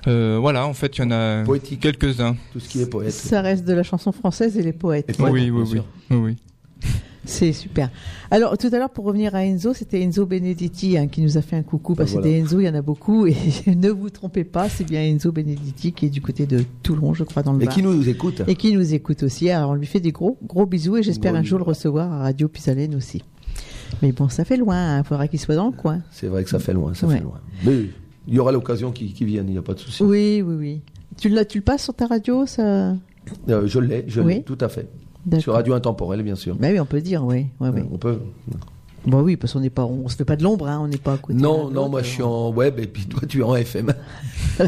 [SPEAKER 4] Euh, voilà, en fait, il y en a quelques-uns.
[SPEAKER 5] Tout ce qui est poète.
[SPEAKER 3] Ça reste de la chanson française et les poètes.
[SPEAKER 4] Oui, oui, oui, oui, oui.
[SPEAKER 3] C'est super. Alors, tout à l'heure, pour revenir à Enzo, c'était Enzo Benedetti hein, qui nous a fait un coucou, parce que
[SPEAKER 5] Voilà.
[SPEAKER 3] des Enzo, il y en a beaucoup, et <laughs> ne vous trompez pas, c'est bien Enzo Benedetti qui est du côté de Toulon, je crois, dans le
[SPEAKER 5] Et
[SPEAKER 3] Var.
[SPEAKER 5] qui nous écoute.
[SPEAKER 3] Et qui nous écoute aussi. Alors, on lui fait des gros, gros bisous, et j'espère
[SPEAKER 5] Gros
[SPEAKER 3] un jour le recevoir à Radio Pisalène aussi. Mais bon, ça fait loin, il faudra qu'il soit dans le coin.
[SPEAKER 5] C'est vrai que ça fait loin, ça
[SPEAKER 3] Ouais.
[SPEAKER 5] fait loin. Mais il y aura l'occasion qu'il qu'il vienne, il n'y a pas de souci.
[SPEAKER 3] Oui, oui, oui. Tu, l'as- tu le passes sur ta radio, ça
[SPEAKER 5] Euh, je l'ai, je
[SPEAKER 3] Oui.
[SPEAKER 5] l'ai, tout à fait.
[SPEAKER 3] D'accord.
[SPEAKER 5] Sur Radio Intemporelle, bien sûr.
[SPEAKER 3] Bah oui, on peut dire, oui. Ouais, ouais.
[SPEAKER 5] On peut.
[SPEAKER 3] Bon, oui, parce qu'on n'est pas, on se fait pas de l'ombre, hein, on n'est pas à côté.
[SPEAKER 5] Non,
[SPEAKER 3] de
[SPEAKER 5] non,
[SPEAKER 3] l'autre.
[SPEAKER 5] moi je suis en web et puis toi tu es en FM. <laughs>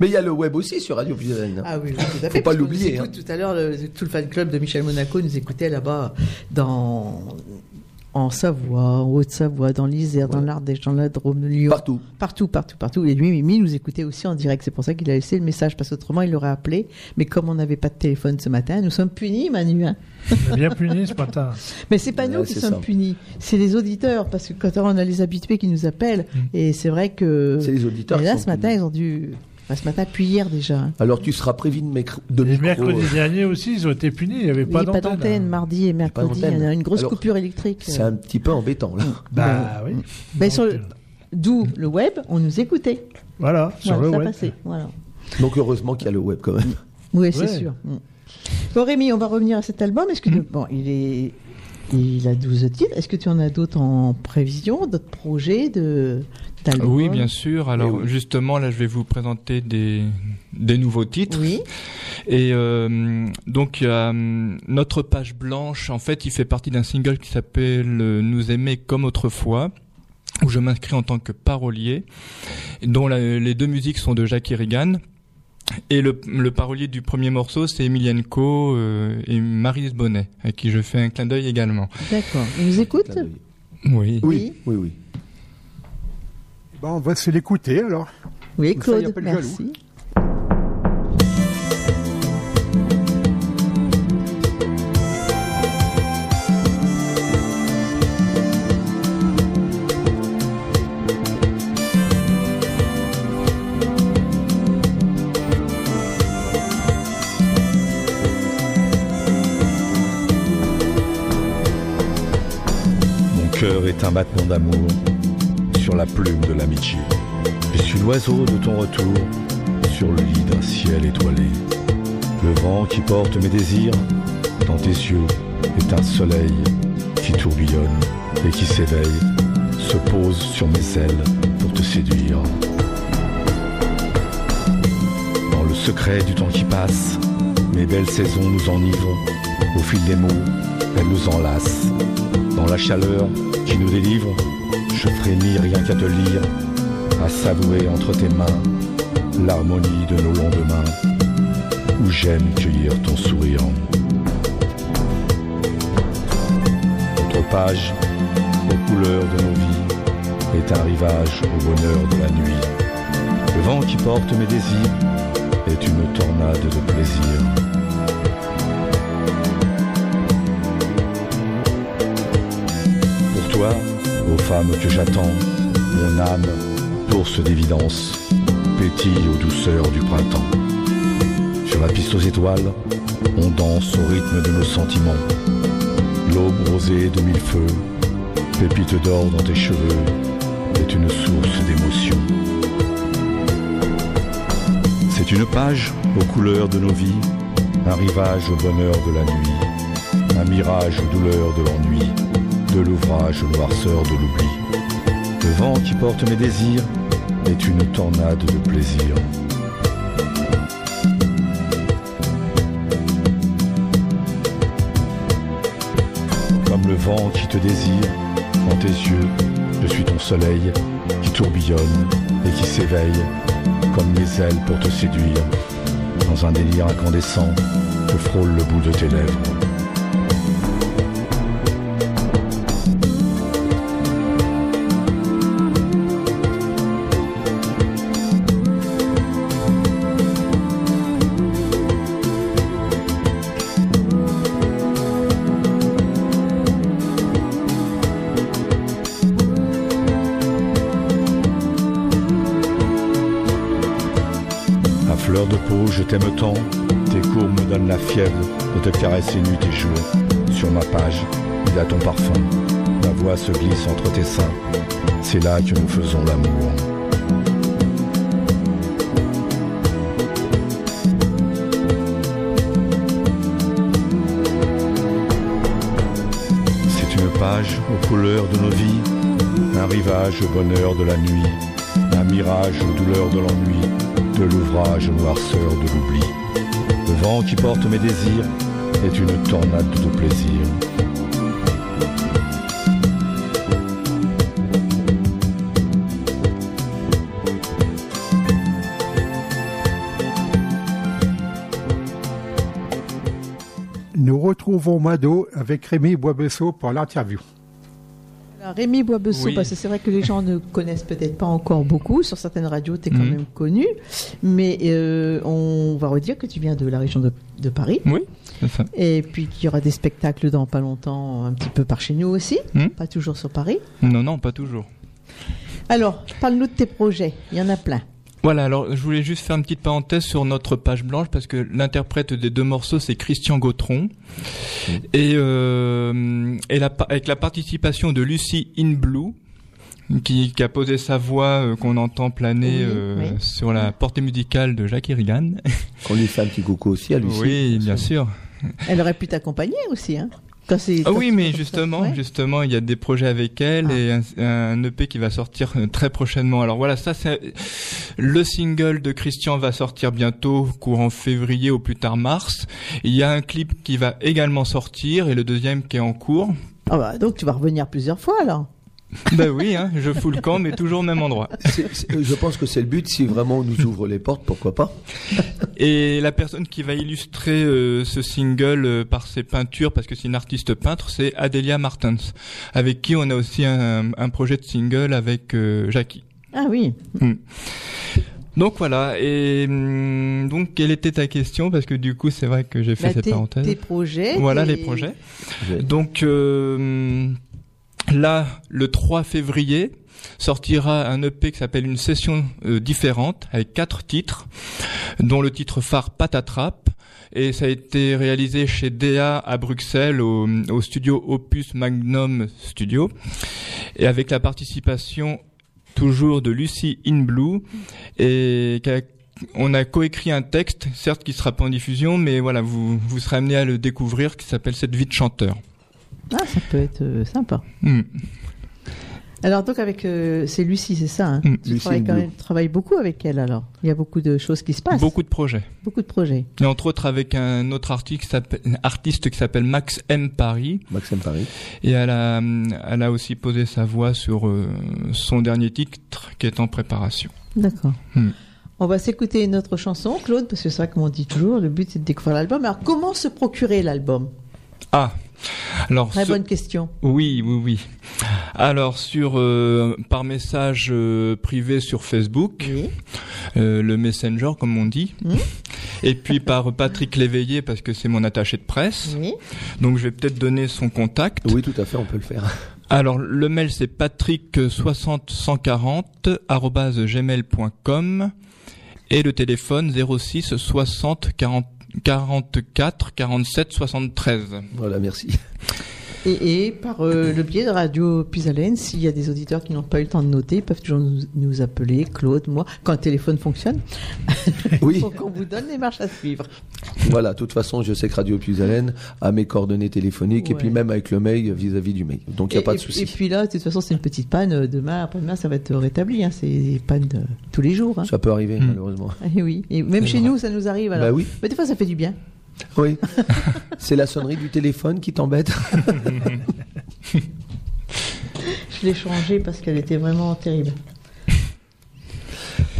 [SPEAKER 5] Mais il y a le web aussi sur Radio Pisalène.
[SPEAKER 3] Ah oui, oui, tout à fait.
[SPEAKER 5] Faut pas
[SPEAKER 3] parce qu'on
[SPEAKER 5] l'oublier.
[SPEAKER 3] nous
[SPEAKER 5] hein.
[SPEAKER 3] écoute Tout à l'heure, le- tout le fan club de Michel Monaco nous écoutait là-bas dans en Savoie, en Haute-Savoie, dans l'Isère, dans l'Ardèche, dans la Drôme, Lyon.
[SPEAKER 5] Partout.
[SPEAKER 3] Partout, partout, partout. Et lui, Mimi nous écoutait aussi en direct. C'est pour ça qu'il a laissé le message, parce qu'autrement, il l'aurait appelé. Mais comme on n'avait pas de téléphone ce matin, nous sommes punis, Manu. hein.
[SPEAKER 10] On est bien puni ce matin. <laughs>
[SPEAKER 3] Mais c'est pas nous
[SPEAKER 10] Ouais,
[SPEAKER 3] qui
[SPEAKER 10] c'est
[SPEAKER 3] sommes
[SPEAKER 10] ça.
[SPEAKER 3] punis, c'est les auditeurs, parce que quand on a les habitués qui nous appellent, et c'est vrai que.
[SPEAKER 5] C'est les auditeurs
[SPEAKER 3] Et
[SPEAKER 5] qui
[SPEAKER 3] là,
[SPEAKER 5] sont
[SPEAKER 3] ce matin, ils ont dû. Enfin, ce matin, puis hier déjà. hein.
[SPEAKER 5] Alors tu seras prévu de, micro, de
[SPEAKER 10] Les
[SPEAKER 5] micro,
[SPEAKER 10] mercredis
[SPEAKER 5] euh,
[SPEAKER 10] derniers aussi, ils ont été punis. Il n'y avait
[SPEAKER 3] Il
[SPEAKER 10] pas
[SPEAKER 3] pas
[SPEAKER 10] d'antenne. hein.
[SPEAKER 3] mardi et
[SPEAKER 5] pas
[SPEAKER 3] mercredi. Il y a une grosse
[SPEAKER 5] Alors,
[SPEAKER 3] coupure électrique.
[SPEAKER 5] C'est un petit peu embêtant là. <laughs>
[SPEAKER 10] Bah oui.
[SPEAKER 3] Mais sur le- D'où le web, on nous écoutait.
[SPEAKER 10] Voilà, sur
[SPEAKER 3] Voilà,
[SPEAKER 10] le
[SPEAKER 3] ça
[SPEAKER 10] web.
[SPEAKER 3] passait. Voilà.
[SPEAKER 5] Donc heureusement qu'il y a le web quand même.
[SPEAKER 3] Oui, c'est
[SPEAKER 10] Ouais.
[SPEAKER 3] sûr. Mm. Bon, Rémi, on va revenir à cet album. Est-ce que bon, il est, il a 12 titres. Est-ce que tu en as d'autres en prévision, d'autres projets de
[SPEAKER 4] Oui, bien sûr.
[SPEAKER 5] Eh
[SPEAKER 4] Alors justement, là, je vais vous présenter des, des nouveaux titres.
[SPEAKER 3] Oui.
[SPEAKER 4] Et euh, donc, hum, notre page blanche. En fait, il fait partie d'un single qui s'appelle euh, Nous aimer comme autrefois où je m'inscris en tant que parolier, dont la- les deux musiques sont de Jackie Regan. Et le, le parolier du premier morceau, c'est Emilienne Co euh, et Marise Bonnet, à qui je fais un clin d'œil également.
[SPEAKER 3] D'accord. Il nous écoute?
[SPEAKER 4] Oui.
[SPEAKER 5] Oui, oui, oui.
[SPEAKER 2] Bon, on va se l'écouter alors.
[SPEAKER 3] Oui,
[SPEAKER 2] ça,
[SPEAKER 3] Claude, merci.
[SPEAKER 14] Est un battement d'amour sur la plume de l'amitié. Je suis l'oiseau de ton retour sur le lit d'un ciel étoilé. Le vent qui porte mes désirs dans tes yeux est un soleil qui tourbillonne et qui s'éveille, se pose sur mes ailes pour te séduire. Dans le secret du temps qui passe, mes belles saisons nous enivrent. Au fil des mots, elles nous enlacent. Dans la chaleur qui nous délivre, je frémis rien qu'à te lire, à savourer entre tes mains l'harmonie de nos lendemains, où j'aime cueillir ton sourire. Notre page, aux couleurs de nos vies, est un rivage au bonheur de la nuit. Le vent qui porte mes désirs est une tornade de plaisir. Femme que j'attends, mon âme, source d'évidence, pétille aux douceurs du printemps. Sur la piste aux étoiles, on danse au rythme de nos sentiments. L'aube rosée de mille feux, pépite d'or dans tes cheveux, est une source d'émotion. C'est une page aux couleurs de nos vies, un rivage au bonheur de la nuit, un mirage aux douleurs de l'ennui, de l'ouvrage aux noirceurs de l'oubli. Le vent qui porte mes désirs est une tornade de plaisir. Comme le vent qui te désire, dans tes yeux, je suis ton soleil qui tourbillonne et qui s'éveille, comme mes ailes pour te séduire. Dans un délire incandescent, je frôle le bout de tes lèvres. Caresser nuit et jour. Sur ma page, il a ton parfum, ma voix se glisse entre tes seins. C'est là que nous faisons l'amour. C'est une page aux couleurs de nos vies, un rivage au bonheur de la nuit, un mirage aux douleurs de l'ennui, de l'ouvrage aux noirceurs de l'oubli. Le vent qui porte mes désirs est une tornade de plaisir.
[SPEAKER 2] Nous retrouvons Mado avec Rémi Boisbesseau pour l'interview.
[SPEAKER 3] Rémi Boisbesseau,
[SPEAKER 4] Oui.
[SPEAKER 3] parce que c'est vrai que les gens ne connaissent peut-être pas encore beaucoup. Sur certaines radios, tu es quand
[SPEAKER 4] Mhm.
[SPEAKER 3] même connu. Mais euh, on va redire que tu viens de la région de, de Paris.
[SPEAKER 4] Oui, ça.
[SPEAKER 3] Et puis qu'il y aura des spectacles dans pas longtemps, un petit peu par chez nous aussi.
[SPEAKER 4] Mhm.
[SPEAKER 3] Pas toujours sur Paris.
[SPEAKER 4] Non, non, pas toujours.
[SPEAKER 3] Alors, parle-nous de tes projets. Il y en a plein.
[SPEAKER 4] Voilà, alors je voulais juste faire une petite parenthèse sur notre page blanche parce que l'interprète des deux morceaux c'est Christian Gautron et, euh, et la, pa- avec la participation de Lucie In Blue qui, qui a posé sa voix euh, qu'on entend planer
[SPEAKER 3] Oui,
[SPEAKER 4] euh,
[SPEAKER 3] oui.
[SPEAKER 4] sur la portée musicale de Jacques Irigan.
[SPEAKER 5] On lui fait un petit coucou aussi à Lucie.
[SPEAKER 4] Oui, bien sûr.
[SPEAKER 3] Elle aurait pu t'accompagner aussi. Hein Quand
[SPEAKER 4] Ah oui, mais justement,
[SPEAKER 3] Ouais.
[SPEAKER 4] justement, il y a des projets avec elle et un, un EP qui va sortir euh, très prochainement. Alors voilà, ça c'est le single de Christian va sortir bientôt, courant février au plus tard mars. Il y a un clip qui va également sortir et le deuxième qui est en cours.
[SPEAKER 3] Ah bah, donc tu vas revenir plusieurs fois alors. <laughs>
[SPEAKER 4] ben oui, hein, je fous le camp, mais toujours au même endroit.
[SPEAKER 5] C'est- c'est- je pense que c'est le but. Si vraiment on nous ouvre les portes, pourquoi pas <laughs>
[SPEAKER 4] Et la personne qui va illustrer euh, ce single euh, par ses peintures, parce que c'est une artiste peintre, c'est Adelia Martens, avec qui on a aussi un, un projet de single avec euh, Jackie.
[SPEAKER 3] Ah oui.
[SPEAKER 4] Hmm. Donc voilà, et hum, donc quelle était ta question? Parce que du coup c'est vrai que j'ai fait
[SPEAKER 3] Bah,
[SPEAKER 4] cette
[SPEAKER 3] tes-
[SPEAKER 4] parenthèse.
[SPEAKER 3] tes projets,
[SPEAKER 4] Voilà les projets. Donc euh, là, le 3 février, sortira un EP qui s'appelle Une session euh, différente, avec quatre titres, dont le titre phare Patatrap. Et ça a été réalisé chez DA à Bruxelles, au, studio Opus Magnum Studio, et avec la participation toujours de Lucie In Blue, et on a coécrit un texte, certes qui sera pas en diffusion, mais voilà, vous, vous serez amené à le découvrir, qui s'appelle Cette vie de chanteur.
[SPEAKER 3] Ah, ça peut être euh, sympa.
[SPEAKER 4] Hmm.
[SPEAKER 3] Alors donc avec euh, c'est Lucie, c'est ça. Hein
[SPEAKER 4] Mm.
[SPEAKER 3] tu
[SPEAKER 4] Lucie
[SPEAKER 3] travailles, quand
[SPEAKER 4] Blue.
[SPEAKER 3] même, tu travailles beaucoup avec elle alors. Il y a beaucoup de choses qui se passent.
[SPEAKER 4] Beaucoup de projets.
[SPEAKER 3] Beaucoup de projets.
[SPEAKER 4] Et entre autres avec un autre artiste qui s'appelle, artiste qui s'appelle Max M Paris.
[SPEAKER 5] Max M Paris.
[SPEAKER 4] Et elle a, elle a aussi posé sa voix sur euh, son dernier titre qui est en préparation.
[SPEAKER 3] D'accord.
[SPEAKER 4] Hmm.
[SPEAKER 3] On va s'écouter une autre chanson, Claude, parce que c'est vrai comme on dit toujours, le but c'est de découvrir l'album. Alors comment se procurer l'album?
[SPEAKER 4] Ah, alors
[SPEAKER 3] Très
[SPEAKER 4] ce-
[SPEAKER 3] bonne question.
[SPEAKER 4] Oui, oui, oui. Alors sur euh, par message euh, privé sur Facebook, euh, le Messenger comme on dit, et puis par Patrick Léveillé parce que c'est mon attaché de presse. Donc je vais peut-être donner son contact.
[SPEAKER 5] Oui, tout à fait, on peut le faire. <laughs>
[SPEAKER 4] Alors le mail c'est patrick60140 gmail.com et le téléphone 06 60 40 44 47 73.
[SPEAKER 5] Voilà, merci.
[SPEAKER 3] Et, et par euh, le biais de Radio Puisalène, s'il y a des auditeurs qui n'ont pas eu le temps de noter, ils peuvent toujours nous, nous appeler, Claude, moi, quand le téléphone fonctionne. <laughs>
[SPEAKER 5] Oui.
[SPEAKER 3] Pour qu'on vous donne les marches à suivre.
[SPEAKER 5] Voilà, de toute façon, je sais que Radio Puisalène a mes coordonnées téléphoniques et puis même avec le mail vis-à-vis du mail. Donc il n'y a
[SPEAKER 3] Et-
[SPEAKER 5] pas de souci.
[SPEAKER 3] Et puis là, de toute façon, c'est une petite panne. euh, Demain, après-demain, ça va être rétabli. Hein. C'est des pannes de- tous les jours. Hein.
[SPEAKER 5] Ça peut arriver,
[SPEAKER 4] Hmm.
[SPEAKER 5] malheureusement.
[SPEAKER 3] Et <laughs> oui. Et même chez
[SPEAKER 5] vrai.
[SPEAKER 3] nous, ça nous arrive. Alors.
[SPEAKER 5] Bah oui.
[SPEAKER 3] Mais des fois, ça fait du bien.
[SPEAKER 5] Oui. C'est la sonnerie du téléphone qui t'embête <laughs>
[SPEAKER 3] Je l'ai changée parce qu'elle était vraiment terrible.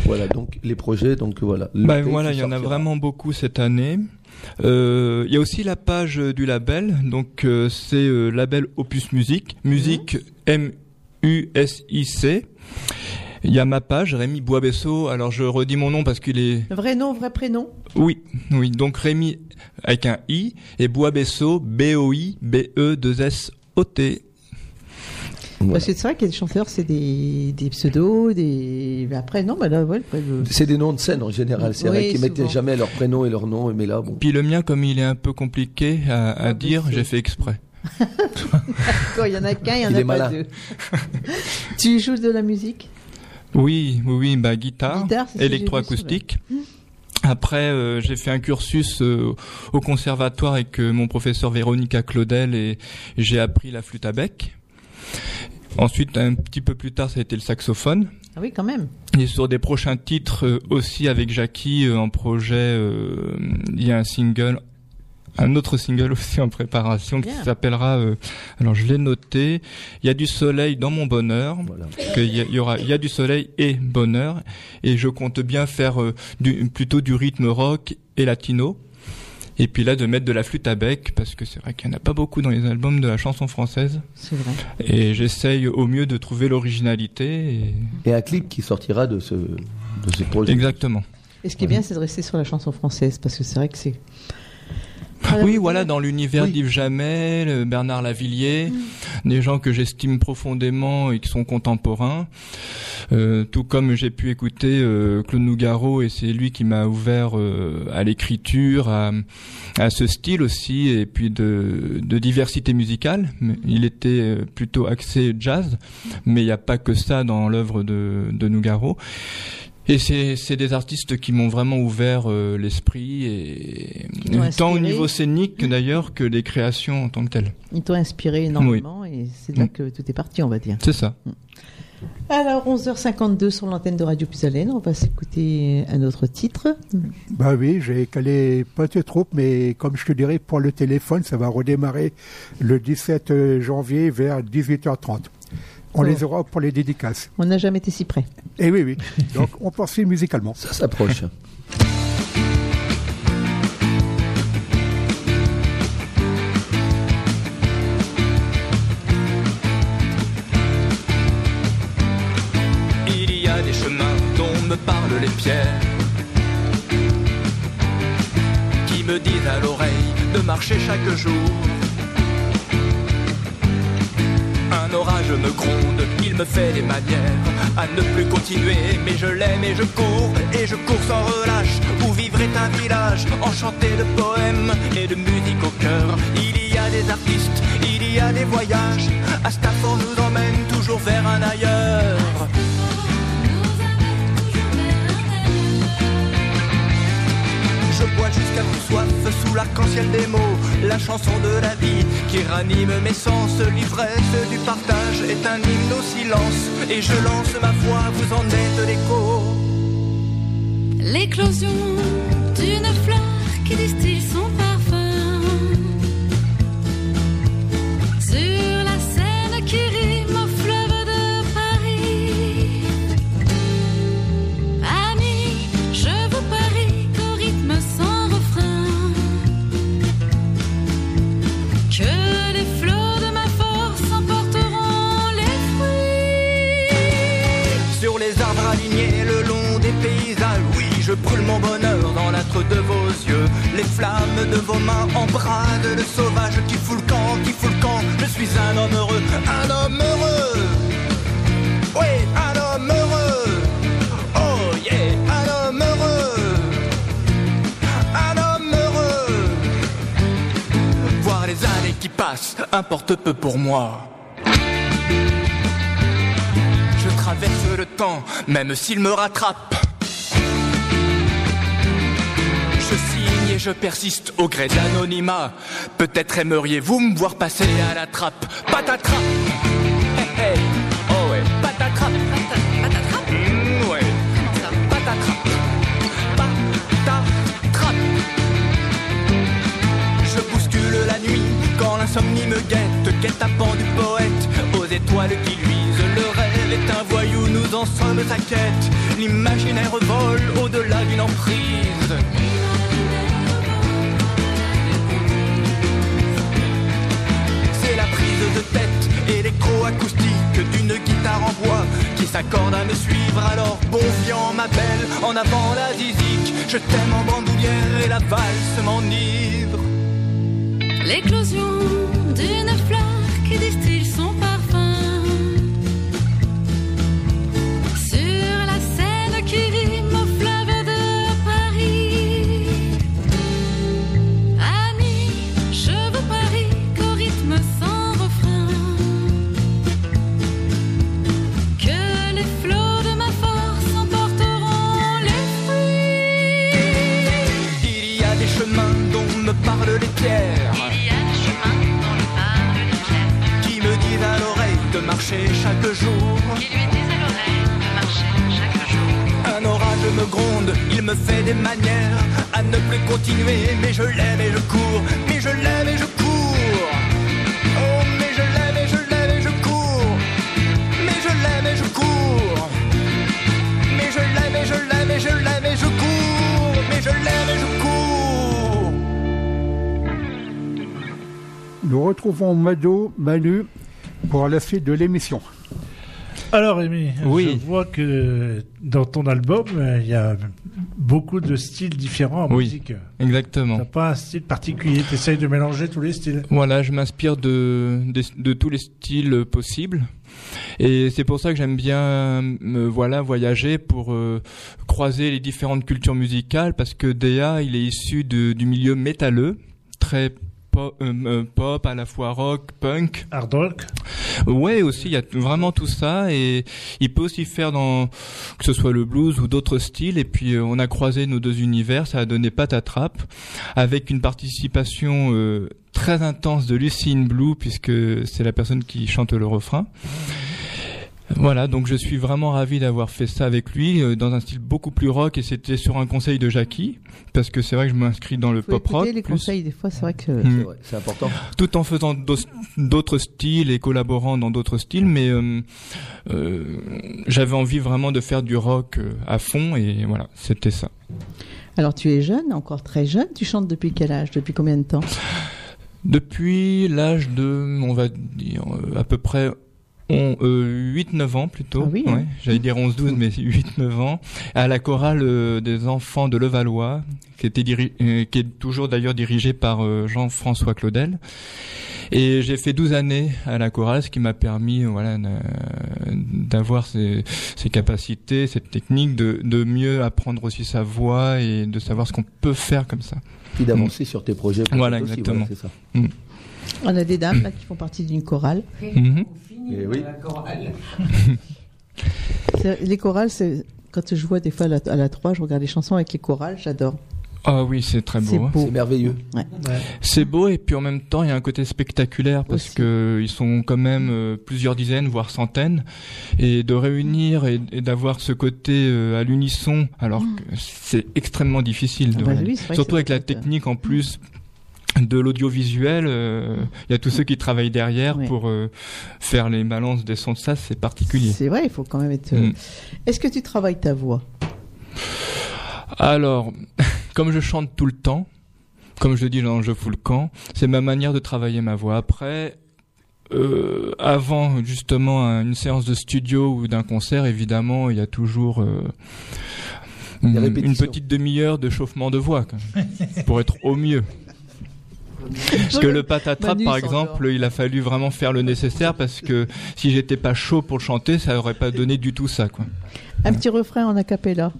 [SPEAKER 5] Voilà, donc les projets, donc voilà.
[SPEAKER 4] Bah voilà, il y en a vraiment beaucoup cette année. Euh, Il y a aussi la page euh, du label, donc euh, c'est euh, label Opus Musique, musique M U S I C. Il y a ma page Rémi Boisbesseau. Alors je redis mon nom parce qu'il est
[SPEAKER 3] Vrai nom, vrai prénom?
[SPEAKER 4] Oui, oui. Donc Rémi avec un I et Boisbesseau B O I B E 2 S O T.
[SPEAKER 3] Parce que c'est vrai qu'il y a des chanteurs, c'est des, des pseudos, des. Mais après, non, bah là, ouais, après, je-
[SPEAKER 5] C'est des noms de scène en général. C'est
[SPEAKER 3] Oui,
[SPEAKER 5] vrai qu'ils mettaient jamais leur prénom et leur nom, mais là, bon.
[SPEAKER 4] Puis le mien, comme il est un peu compliqué à, à dire, j'ai fait exprès. <laughs>
[SPEAKER 3] Quand il y en a qu'un, il y en
[SPEAKER 4] Il
[SPEAKER 3] a pas
[SPEAKER 4] malin.
[SPEAKER 3] deux. <laughs> tu joues de la musique?
[SPEAKER 4] Oui, oui, bah guitare, électroacoustique.
[SPEAKER 3] vu
[SPEAKER 4] Après, euh, j'ai fait un cursus euh, au conservatoire avec euh, mon professeur Véronica Claudel et j'ai appris la flûte à bec. Ensuite, un petit peu plus tard, ça a été le saxophone.
[SPEAKER 3] Ah oui, quand même.
[SPEAKER 4] Et sur des prochains titres aussi avec Jackie en projet, il y a un single, un autre single aussi en préparation qui s'appellera. euh, alors je l'ai noté. Il y a du soleil dans mon bonheur. qu'il y, a- il y aura, il y a du soleil et bonheur. Et je compte bien faire euh, du, plutôt du rythme rock et latino. Et puis là, de mettre de la flûte à bec, parce que c'est vrai qu'il n'y en a pas beaucoup dans les albums de la chanson française.
[SPEAKER 3] C'est vrai.
[SPEAKER 4] Et j'essaye au mieux de trouver l'originalité. Et...
[SPEAKER 5] Et un clip qui sortira de ce, de ces projets.
[SPEAKER 4] Exactement.
[SPEAKER 3] Et ce qui est bien, c'est de rester sur la chanson française, parce que c'est vrai que c'est.
[SPEAKER 4] Oui, voilà, dans l'univers d'Yves Jamel, euh, Bernard Lavillier, des gens que j'estime profondément et qui sont contemporains. Euh, tout comme j'ai pu écouter euh, Claude Nougaro et c'est lui qui m'a ouvert euh, à l'écriture, à, à ce style aussi et puis de, de diversité musicale. Il était euh, plutôt axé jazz, mais il n'y a pas que ça dans l'œuvre de, de Nougaro. Et c'est c'est des artistes qui m'ont vraiment ouvert euh, l'esprit et tant au niveau scénique que d'ailleurs que les créations en tant que telles.
[SPEAKER 3] Ils t'ont inspiré énormément et c'est là que tout est parti, on va dire.
[SPEAKER 4] C'est ça.
[SPEAKER 3] Alors, 11h52 sur l'antenne de Radio Puisalène, on va s'écouter un autre titre.
[SPEAKER 2] Bah oui, j'ai calé pas de trop, mais comme je te dirais, pour le téléphone, ça va redémarrer le 17 janvier vers 18h30. On
[SPEAKER 3] Oh.
[SPEAKER 2] les aura pour les dédicaces.
[SPEAKER 3] On n'a jamais été si près.
[SPEAKER 2] Et oui, oui. <laughs> Donc, on poursuit musicalement.
[SPEAKER 5] Ça s'approche.
[SPEAKER 11] Il y a des chemins dont me parlent les pierres qui me disent à l'oreille de marcher chaque jour. Orage me gronde, il me fait des manières à ne plus continuer, mais je l'aime et je cours, et je cours sans relâche. Où vivrait un village enchanté de poèmes et de musique au cœur. Il y a des artistes, il y a des voyages. À Stafford nous emmène toujours vers un ailleurs. Je bois jusqu'à plus soif l'arc-en-ciel des mots, la chanson de la vie qui ranime mes sens. L'ivresse du partage est un hymne au silence, et je lance ma voix, vous en êtes l'écho.
[SPEAKER 15] L'éclosion d'une fleur qui distille son parfum
[SPEAKER 11] brûle mon bonheur dans l'âtre de vos yeux. Les flammes de vos mains embrasent le sauvage qui fout le camp, qui fout le camp. Je suis un homme heureux, un homme heureux. Oui, un homme heureux. Oh yeah, un homme heureux. Un homme heureux. Voir les années qui passent importe peu pour moi. Je traverse le temps, même s'il me rattrape. Je persiste au gré de l'anonymat. Peut-être aimeriez-vous me voir passer à la trappe. Patatrap Hey hey Oh ouais, patatrap Patatrap Mmh, ouais. Je bouscule la nuit quand l'insomnie me guette, guet-apens du poète, aux étoiles qui luisent. Le rêve est un voyou, nous en sommes. L'imaginaire s'accorde à me suivre. Alors bon viand, ma belle, en avant la zizik. Je t'aime en bandoulière et la valse m'enivre.
[SPEAKER 15] L'éclosion d'une fleur qui distille chaque jour. Qui marcher chaque jour.
[SPEAKER 11] Un orage me gronde, il me fait des manières à ne plus continuer. Mais je l'aime et je cours, mais je l'aime et je cours. Oh, mais je l'aime et je l'aime et je cours. Mais je l'aime et je cours. Mais je l'aime et je l'aime et je l'aime et je cours. Mais je l'aime et je cours.
[SPEAKER 2] Nous retrouvons Mado, Manu pour la suite de l'émission.
[SPEAKER 10] Alors, Rémi,
[SPEAKER 4] Oui.
[SPEAKER 10] je vois que dans ton album, euh, il y a beaucoup de styles différents en
[SPEAKER 4] Oui.
[SPEAKER 10] musique.
[SPEAKER 4] Exactement.
[SPEAKER 10] T'as pas un style particulier, tu essayes de mélanger tous les styles.
[SPEAKER 4] Voilà, je m'inspire de, de, de tous les styles possibles. Et c'est pour ça que j'aime bien me voilà voyager pour euh, croiser les différentes cultures musicales parce que Dea, il est issu de, du milieu métalleux, très pop, euh, euh, pop, à la fois rock, punk.
[SPEAKER 10] Hard rock
[SPEAKER 4] Ouais, aussi, il y a vraiment tout ça et il peut aussi faire dans que ce soit le blues ou d'autres styles et puis euh, on a croisé nos deux univers, ça a donné patte à trappe avec une participation euh, très intense de Lucy in Blue puisque c'est la personne qui chante le refrain. Voilà, donc je suis vraiment ravi d'avoir fait ça avec lui euh, dans un style beaucoup plus rock et c'était sur un conseil de Jackie parce que c'est vrai que je m'inscris dans le
[SPEAKER 3] Faut
[SPEAKER 4] pop rock.
[SPEAKER 3] les
[SPEAKER 4] plus.
[SPEAKER 3] conseils, des fois, c'est vrai que.
[SPEAKER 4] Mm.
[SPEAKER 5] C'est important.
[SPEAKER 4] Tout en faisant d'au- d'autres styles et collaborant dans d'autres styles, mais euh, euh, j'avais envie vraiment de faire du rock à fond et voilà, c'était ça.
[SPEAKER 3] Alors, tu es jeune, encore très jeune. Tu chantes depuis quel âge Depuis combien de temps?
[SPEAKER 4] Depuis l'âge de, on va dire, à peu près on, euh, 8-9 ans plutôt.
[SPEAKER 3] Ah oui, hein.
[SPEAKER 4] Ouais, J'allais dire 11-12, mais 8-9 ans. À la chorale euh, des enfants de Levallois, qui, était diri- euh, qui est toujours d'ailleurs dirigée par euh, Jean-François Claudel. Et j'ai fait 12 années à la chorale, ce qui m'a permis euh, voilà, d'avoir ces, ces capacités, cette technique, de, de mieux apprendre aussi sa voix et de savoir ce qu'on peut faire comme ça.
[SPEAKER 5] Puis d'avancer sur tes projets.
[SPEAKER 4] Voilà,
[SPEAKER 5] aussi,
[SPEAKER 4] exactement.
[SPEAKER 5] c'est ça.
[SPEAKER 4] Mm.
[SPEAKER 3] On a des dames là qui font partie d'une chorale.
[SPEAKER 4] Mhm.
[SPEAKER 5] Et oui.
[SPEAKER 3] C'est- Les chorales, c'est quand je vois des fois à la, à la 3, je regarde les chansons avec les chorales, j'adore.
[SPEAKER 4] Ah oui, c'est très beau. hein.
[SPEAKER 3] beau.
[SPEAKER 5] C'est merveilleux.
[SPEAKER 3] Ouais.
[SPEAKER 4] C'est beau et puis en même temps il y a un côté spectaculaire parce
[SPEAKER 3] Aussi.
[SPEAKER 4] que ils sont quand même euh, plusieurs dizaines voire centaines et de réunir et, et d'avoir ce côté euh, à l'unisson alors que c'est extrêmement difficile de
[SPEAKER 3] Ah bah oui,
[SPEAKER 4] surtout avec la technique en plus de l'audiovisuel, euh, il y a tous ceux qui travaillent derrière
[SPEAKER 3] Ouais.
[SPEAKER 4] pour euh, faire les balances des sons de ça, c'est particulier.
[SPEAKER 3] C'est vrai, il faut quand même être. euh,
[SPEAKER 4] Mm.
[SPEAKER 3] Est-ce que tu travailles ta voix?
[SPEAKER 4] Alors, <laughs> comme je chante tout le temps, comme je dis dans Je fous le camp, c'est ma manière de travailler ma voix. Après, euh, avant justement un- une séance de studio ou d'un concert, évidemment, il y a toujours une, petite demi-heure de chauffement de voix quand même, pour être au mieux. <laughs> Parce que le patatrap,
[SPEAKER 3] Manu
[SPEAKER 4] par exemple, il a fallu vraiment faire le nécessaire parce que si j'étais pas chaud pour chanter, ça aurait pas donné du tout ça, quoi.
[SPEAKER 3] Un petit refrain en acapella.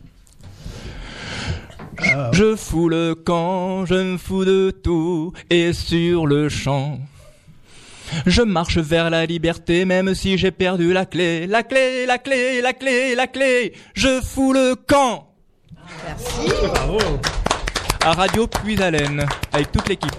[SPEAKER 4] Je fous le camp, je me fous de tout, et sur le champ. Je marche vers la liberté, même si j'ai perdu la clé. La clé, la clé, la clé, la clé. Je fous le camp.
[SPEAKER 3] Merci.
[SPEAKER 10] Bravo.
[SPEAKER 4] À Radio Puis-Haleine, avec toute l'équipe.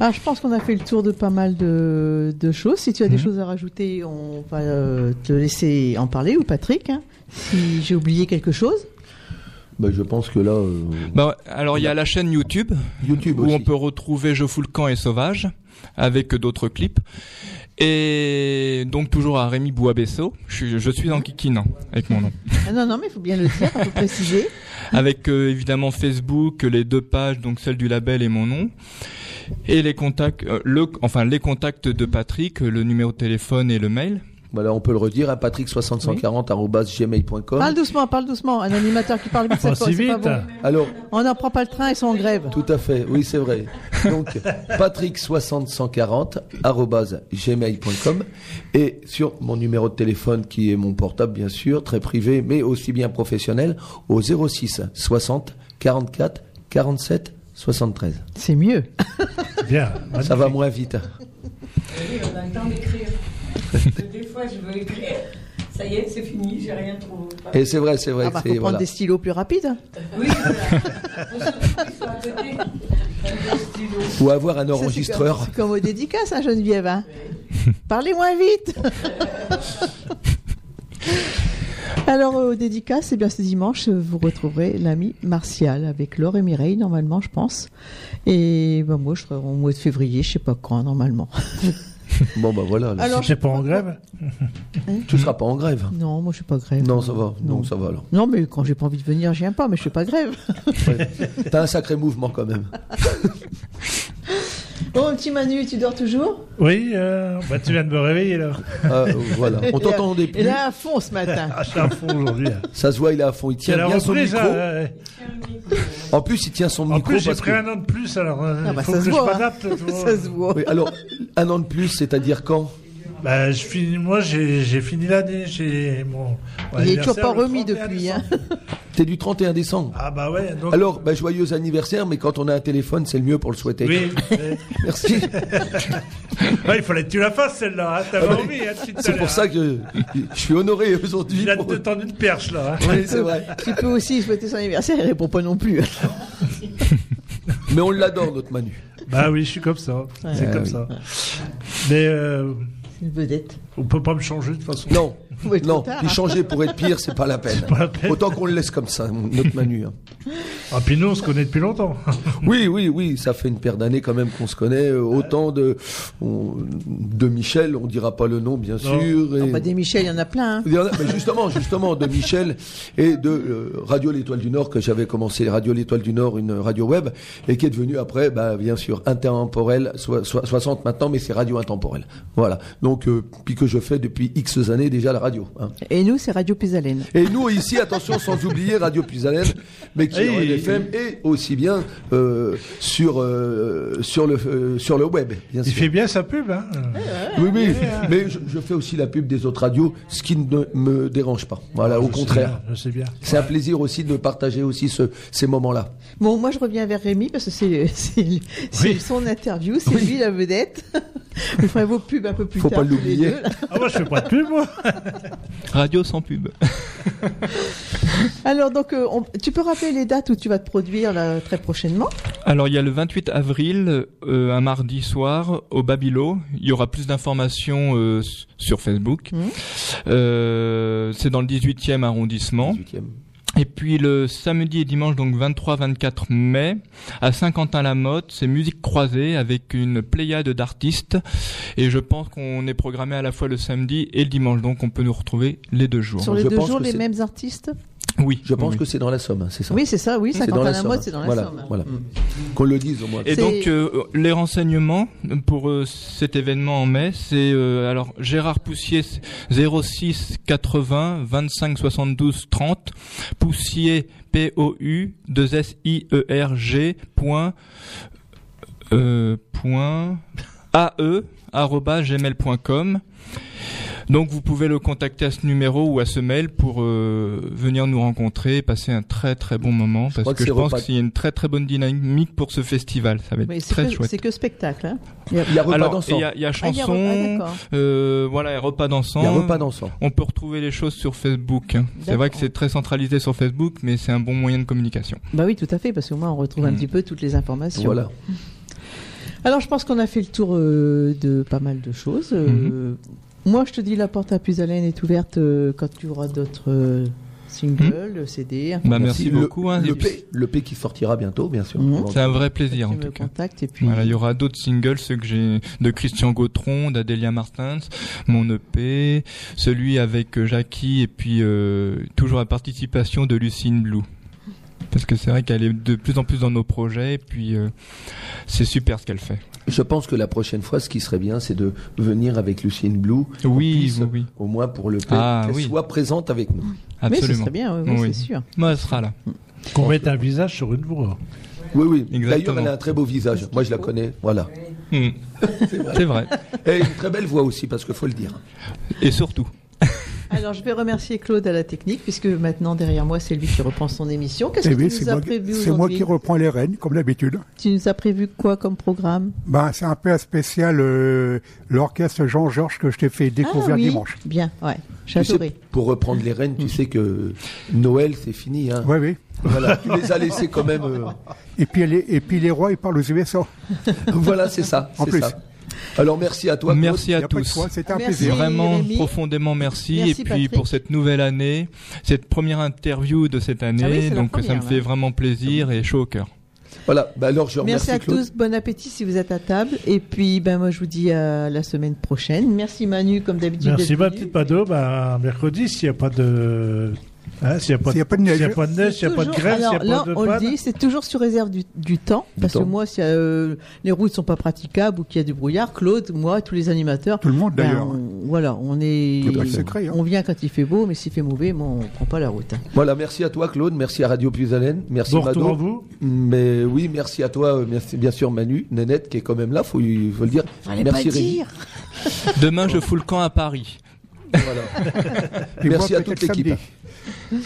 [SPEAKER 3] Ah, je pense qu'on a fait le tour de pas mal de, de choses. Si tu as des
[SPEAKER 4] Mhm.
[SPEAKER 3] choses à rajouter, on va euh, te laisser en parler, ou Patrick. hein, si j'ai oublié quelque chose.
[SPEAKER 5] Ben, je pense que là, euh,
[SPEAKER 4] Bah, alors il y a la chaîne YouTube,
[SPEAKER 5] YouTube
[SPEAKER 4] où
[SPEAKER 5] aussi.
[SPEAKER 4] on peut retrouver Je fous le camp et Sauvage, avec d'autres clips. Et donc toujours à Rémi Bouabesso, je suis, je suis en Kikine, avec mon nom.
[SPEAKER 3] Ah non, non, mais il faut bien le dire, il faut préciser. <laughs>
[SPEAKER 4] avec euh, évidemment Facebook, les deux pages, donc celle du label et mon nom, et les contacts, euh, le, enfin les contacts de Patrick, euh, le numéro de téléphone et le mail.
[SPEAKER 5] Voilà, on peut le redire à patrick60140
[SPEAKER 3] Parle doucement, parle doucement. Un animateur qui parle vite, c'est
[SPEAKER 10] Pas
[SPEAKER 3] pas,
[SPEAKER 10] si
[SPEAKER 3] c'est pas
[SPEAKER 10] vite.
[SPEAKER 3] bon.
[SPEAKER 5] Alors,
[SPEAKER 3] On n'en prend pas le train, ils sont en grève.
[SPEAKER 5] tout à fait, oui, c'est vrai. Donc, <laughs> patrick60140 gmail.com et sur mon numéro de téléphone qui est mon portable, bien sûr, très privé, mais aussi bien professionnel, au 06 60 44 47 73.
[SPEAKER 3] C'est mieux.
[SPEAKER 10] Bien. <laughs>
[SPEAKER 5] Ça va moins vite.
[SPEAKER 16] Oui, on a le temps d'écrire. <laughs> Des fois, je veux écrire. Ça y est, c'est fini, j'ai rien trouvé.
[SPEAKER 5] Et c'est vrai, c'est vrai.
[SPEAKER 3] Ah bah,
[SPEAKER 5] c'est-
[SPEAKER 3] faut prendre
[SPEAKER 5] voilà.
[SPEAKER 3] des stylos plus rapides.
[SPEAKER 16] Oui, voilà.
[SPEAKER 5] Ou avoir un
[SPEAKER 3] c'est
[SPEAKER 5] enregistreur.
[SPEAKER 3] comme- C'est comme aux dédicaces, hein, Geneviève. hein. Parlez moins vite. <laughs> Alors, euh, aux dédicaces, eh bien, ce dimanche, vous retrouverez l'ami Martial avec Laure et Mireille, normalement, je pense. Et ben, moi, je serai au mois de février, je sais pas quand, normalement. <laughs>
[SPEAKER 5] Bon, bah voilà. là.
[SPEAKER 3] Alors,
[SPEAKER 10] Tu n'es pas en grève
[SPEAKER 5] Tu seras pas en grève
[SPEAKER 3] Non, moi, je suis pas grève.
[SPEAKER 5] Non, ça va. Non, ça va alors.
[SPEAKER 3] Non, mais quand j'ai pas envie de venir, je viens pas, mais je fais pas grève.
[SPEAKER 5] T'as un sacré mouvement quand même. <laughs>
[SPEAKER 3] Bon, petit Manu, tu dors toujours
[SPEAKER 10] Oui, euh, bah, tu viens de me réveiller là.
[SPEAKER 5] Ah, euh, voilà. On t'entendait
[SPEAKER 3] Il
[SPEAKER 5] plus.
[SPEAKER 3] est à fond ce matin. <laughs>
[SPEAKER 10] Ah, je suis à fond aujourd'hui. hein.
[SPEAKER 5] Ça se voit, il est à fond. Il tient bien son
[SPEAKER 10] reprise,
[SPEAKER 5] micro.
[SPEAKER 10] hein, ouais.
[SPEAKER 5] En plus, il tient son
[SPEAKER 10] En
[SPEAKER 5] micro
[SPEAKER 10] plus, j'ai
[SPEAKER 5] parce
[SPEAKER 10] pris
[SPEAKER 5] que.
[SPEAKER 10] un an de plus, alors euh,
[SPEAKER 3] Ah
[SPEAKER 10] il
[SPEAKER 3] bah,
[SPEAKER 10] faut
[SPEAKER 3] ça
[SPEAKER 10] que
[SPEAKER 3] se
[SPEAKER 10] je
[SPEAKER 3] voit, hein.
[SPEAKER 10] m'adapte. tu <laughs> vois.
[SPEAKER 3] Ça se voit.
[SPEAKER 5] Oui, alors, un an de plus, c'est-à-dire quand?
[SPEAKER 10] Bah, je finis, moi, j'ai j'ai fini l'année. J'ai mon. mon
[SPEAKER 3] Il est toujours pas remis
[SPEAKER 10] 31
[SPEAKER 3] depuis. Hein.
[SPEAKER 5] T'es du 31 décembre.
[SPEAKER 10] Ah bah ouais. Donc,
[SPEAKER 5] Alors, bah, joyeux anniversaire, mais quand on a un téléphone, c'est le mieux pour le souhaiter.
[SPEAKER 10] oui. <laughs>
[SPEAKER 5] Merci.
[SPEAKER 10] Ouais, il fallait que tu la fasses celle-là. Hein. T'avais
[SPEAKER 5] Ah bah,
[SPEAKER 10] envie. Hein,
[SPEAKER 5] C'est pour ça
[SPEAKER 10] hein.
[SPEAKER 5] que je suis honoré aujourd'hui.
[SPEAKER 10] Je viens de
[SPEAKER 5] pour-
[SPEAKER 10] te tendre une perche là. hein.
[SPEAKER 5] Oui, c'est vrai.
[SPEAKER 3] Tu peux aussi souhaiter son anniversaire, il répond pas non plus.
[SPEAKER 5] Mais on l'adore, notre Manu.
[SPEAKER 10] Bah oui, je suis comme ça. c'est
[SPEAKER 5] Ah
[SPEAKER 10] comme
[SPEAKER 5] oui.
[SPEAKER 10] ça. Mais euh,
[SPEAKER 3] C'est une vedette.
[SPEAKER 10] on peut pas me changer de toute façon.
[SPEAKER 5] Non, non. Puis changer pour être pire, c'est pas la peine.
[SPEAKER 10] pas la peine.
[SPEAKER 5] Autant qu'on le laisse comme ça, notre Manu. hein.
[SPEAKER 10] Ah puis nous, on se connaît depuis longtemps. <laughs>
[SPEAKER 5] Oui, oui, oui, ça fait une paire d'années quand même qu'on se connaît. euh, Autant de on- de Michel, on dira pas le nom bien
[SPEAKER 10] Non.
[SPEAKER 5] sûr. et-
[SPEAKER 3] Ah, bah, des Michel, il y en a plein. hein.
[SPEAKER 5] Il y en a- mais justement, justement, de Michel et de euh, Radio L'Étoile du Nord, que j'avais commencé, Radio L'Étoile du Nord, une radio web, et qui est devenue après, bah, bien sûr, intemporel, so- so- 60 maintenant, mais c'est Radio Intemporel. Voilà. Donc, euh, puis que je fais depuis X années déjà la radio. Hein.
[SPEAKER 3] Et nous, c'est Radio Pézalène.
[SPEAKER 5] Et nous ici, attention, <laughs> sans oublier Radio Puisalène, mais qui est en FM et aussi bien euh, sur euh, sur le euh, sur le web, bien
[SPEAKER 10] Il
[SPEAKER 5] sûr.
[SPEAKER 10] fait bien sa pub. Hein.
[SPEAKER 5] Oui, oui, mais je, je fais aussi la pub des autres radios, ce qui ne me dérange pas. Voilà, au
[SPEAKER 10] Je sais
[SPEAKER 5] contraire.
[SPEAKER 10] bien, Je sais bien.
[SPEAKER 5] C'est un plaisir aussi de partager aussi ce, ces moments-là.
[SPEAKER 3] Bon, moi, je reviens vers Rémi parce que c'est <laughs>
[SPEAKER 10] Oui.
[SPEAKER 3] son interview, c'est lui la vedette. <laughs> Vous ferez vos pubs un peu plus
[SPEAKER 5] Faut
[SPEAKER 3] tard.
[SPEAKER 5] pas
[SPEAKER 3] tous les
[SPEAKER 5] l'oublier.
[SPEAKER 10] Ah moi, je fais pas de pub, moi.
[SPEAKER 4] Radio sans pub. <laughs>
[SPEAKER 3] Alors, donc, euh, on- tu peux rappeler les dates où tu vas te produire là, très prochainement?
[SPEAKER 4] Alors il y a le 28 avril, euh, un mardi soir, au Babilo. Il y aura plus d'informations euh, sur Facebook. Euh, c'est dans le 18e arrondissement.
[SPEAKER 5] 18e.
[SPEAKER 4] Et puis le samedi et dimanche, donc 23-24 mai, à Saint-Quentin-la-Motte, c'est musique croisée avec une pléiade d'artistes. Et je pense qu'on est programmé à la fois le samedi et le dimanche, donc on peut nous retrouver les deux jours.
[SPEAKER 3] Sur les
[SPEAKER 5] Je
[SPEAKER 3] deux
[SPEAKER 5] pense
[SPEAKER 3] jours, les mêmes artistes?
[SPEAKER 4] Oui,
[SPEAKER 5] Je pense
[SPEAKER 4] oui.
[SPEAKER 5] que c'est dans la Somme, hein, c'est ça
[SPEAKER 3] Oui, c'est ça, oui,
[SPEAKER 5] C'est dans la Somme.
[SPEAKER 3] c'est dans la
[SPEAKER 5] voilà,
[SPEAKER 3] Somme.
[SPEAKER 5] Voilà.
[SPEAKER 3] Mm.
[SPEAKER 5] Qu'on le dise au moins.
[SPEAKER 4] Et donc euh, les renseignements pour euh, cet événement en mai, c'est euh, alors Gérard Poussier 06 80 25 72 30 Poussier P O U 2 S I E R G point euh, point AE arobase gmail.com donc vous pouvez le contacter à ce numéro ou à ce mail pour euh, venir nous rencontrer et passer un très très bon moment parce que,
[SPEAKER 5] que
[SPEAKER 4] je pense
[SPEAKER 5] repas-
[SPEAKER 4] qu'il y a une très très bonne dynamique pour ce festival. Ça va être
[SPEAKER 3] Oui,
[SPEAKER 4] très
[SPEAKER 3] que,
[SPEAKER 4] chouette.
[SPEAKER 3] c'est que spectacle. Hein. Il y a-
[SPEAKER 5] Il y a repas
[SPEAKER 4] Alors,
[SPEAKER 5] dansant.
[SPEAKER 4] il y a, il y
[SPEAKER 3] Ah,
[SPEAKER 4] chansons, euh, voilà, et repas dansant.
[SPEAKER 5] Il y a repas dansant.
[SPEAKER 4] On peut retrouver les choses sur Facebook. hein. C'est vrai que c'est très centralisé sur Facebook, mais c'est un bon moyen de communication.
[SPEAKER 3] Bah oui, tout à fait, parce qu'au moins on retrouve un
[SPEAKER 4] Mm.
[SPEAKER 3] petit peu toutes les informations.
[SPEAKER 5] Voilà.
[SPEAKER 3] Alors, je pense qu'on a fait le tour euh, de pas mal de choses. Euh, Moi, je te dis, la porte à Puisalène est ouverte euh, quand tu auras d'autres euh, singles, CD.
[SPEAKER 4] Bah, merci,
[SPEAKER 5] Le-
[SPEAKER 4] beaucoup. hein.
[SPEAKER 5] Le, P, le P qui sortira bientôt, bien sûr.
[SPEAKER 3] Mhm.
[SPEAKER 4] C'est un vrai plaisir en tout cas.
[SPEAKER 3] contactes et puis.
[SPEAKER 4] Voilà, il y aura d'autres singles, ceux que j'ai de Christian Gautron, d'Adélia Martins, mon EP, celui avec Jackie et puis euh, toujours la participation de Lucine Blue. Parce que c'est vrai qu'elle est de plus en plus dans nos projets et puis euh, c'est super ce qu'elle fait.
[SPEAKER 5] Je pense que la prochaine fois, ce qui serait bien, c'est de venir avec Lucienne Blue.
[SPEAKER 4] Oui,
[SPEAKER 5] puisse,
[SPEAKER 4] oui, oui.
[SPEAKER 5] Au moins pour le
[SPEAKER 4] Ah,
[SPEAKER 5] qu'elle
[SPEAKER 4] oui.
[SPEAKER 5] soit présente avec nous.
[SPEAKER 3] Mais ce
[SPEAKER 4] Absolument.
[SPEAKER 3] serait bien, oui, c'est sûr.
[SPEAKER 4] Moi, elle sera là.
[SPEAKER 10] Qu'on mette un visage sur une voix.
[SPEAKER 5] Oui, oui. D'ailleurs, elle a un très beau visage. Moi, je la connais. Voilà.
[SPEAKER 4] Hmm. <laughs> C'est vrai.
[SPEAKER 5] Et une très belle voix aussi, parce qu'il faut le dire.
[SPEAKER 4] Et surtout.
[SPEAKER 3] Alors, je vais remercier Claude à la technique, puisque maintenant, derrière moi, c'est lui qui reprend son émission. Qu'est-ce
[SPEAKER 2] Eh
[SPEAKER 3] que
[SPEAKER 2] oui,
[SPEAKER 3] tu
[SPEAKER 2] c'est
[SPEAKER 3] nous as
[SPEAKER 2] moi,
[SPEAKER 3] prévu
[SPEAKER 2] c'est moi qui reprends les rênes, comme d'habitude.
[SPEAKER 3] Tu nous as prévu quoi comme programme?
[SPEAKER 2] Ben, c'est un peu un spécial euh, l'orchestre Jean-Georges que je t'ai fait découvrir
[SPEAKER 3] ah, oui.
[SPEAKER 2] dimanche.
[SPEAKER 3] Bien, ouais. J'ai
[SPEAKER 5] Tu sais, pour reprendre les rênes, tu sais que Noël, c'est fini. Hein.
[SPEAKER 2] Oui, oui.
[SPEAKER 5] Voilà. Tu les as laissés quand même. euh,
[SPEAKER 2] Et puis, les, et puis les rois, ils parlent aux USA.
[SPEAKER 5] Voilà, c'est ça.
[SPEAKER 2] En
[SPEAKER 5] c'est
[SPEAKER 2] plus.
[SPEAKER 5] ça. Alors merci à toi.
[SPEAKER 17] Merci à tous.
[SPEAKER 2] C'était un
[SPEAKER 3] Merci.
[SPEAKER 2] plaisir.
[SPEAKER 17] Vraiment
[SPEAKER 3] Rémi.
[SPEAKER 17] profondément merci.
[SPEAKER 3] Merci,
[SPEAKER 17] et puis
[SPEAKER 3] Patrick.
[SPEAKER 17] pour cette nouvelle année, cette première interview de cette année,
[SPEAKER 3] Ah oui,
[SPEAKER 17] donc ça me fait
[SPEAKER 3] là.
[SPEAKER 17] vraiment plaisir et chaud au cœur.
[SPEAKER 5] Voilà. Bah alors je
[SPEAKER 3] Merci
[SPEAKER 5] remercie
[SPEAKER 3] à
[SPEAKER 5] Claude.
[SPEAKER 3] tous, bon appétit si vous êtes à table. Et puis, ben moi, je vous dis à la semaine prochaine. Merci Manu, comme d'habitude.
[SPEAKER 10] Merci ma petite Pado. Bah, mercredi, s'il n'y a pas de. Hein, s'il n'y a pas
[SPEAKER 2] a de neige.
[SPEAKER 10] S'il n'y a pas de neige, s'il n'y a pas de
[SPEAKER 3] Toujours-
[SPEAKER 10] grève, s'il
[SPEAKER 3] alors,
[SPEAKER 10] n'y a
[SPEAKER 3] là,
[SPEAKER 10] de
[SPEAKER 3] on le dit, c'est toujours sur réserve du, du temps, parce
[SPEAKER 5] temps.
[SPEAKER 3] que moi, si euh, les routes sont pas praticables ou qu'il y a du brouillard, Claude, moi, tous les animateurs,
[SPEAKER 2] Tout le monde
[SPEAKER 3] ben,
[SPEAKER 2] d'ailleurs.
[SPEAKER 3] on- voilà, on est,
[SPEAKER 2] Y a pas de secret, hein.
[SPEAKER 3] on vient quand il fait beau, mais s'il fait mauvais, moi, on prend pas la route. hein.
[SPEAKER 5] Voilà, merci à toi Claude, merci à Radio Puisalène, merci
[SPEAKER 10] Bon
[SPEAKER 5] Mado.
[SPEAKER 10] vous.
[SPEAKER 5] Mais oui, merci à toi, euh, merci bien sûr Manu, Nénette qui est quand même là, faut, faut le dire.
[SPEAKER 3] Fallait
[SPEAKER 5] merci
[SPEAKER 3] pas dire.
[SPEAKER 17] Demain, je fous le camp à Paris.
[SPEAKER 5] Voilà. Merci à toute l'équipe. <laughs>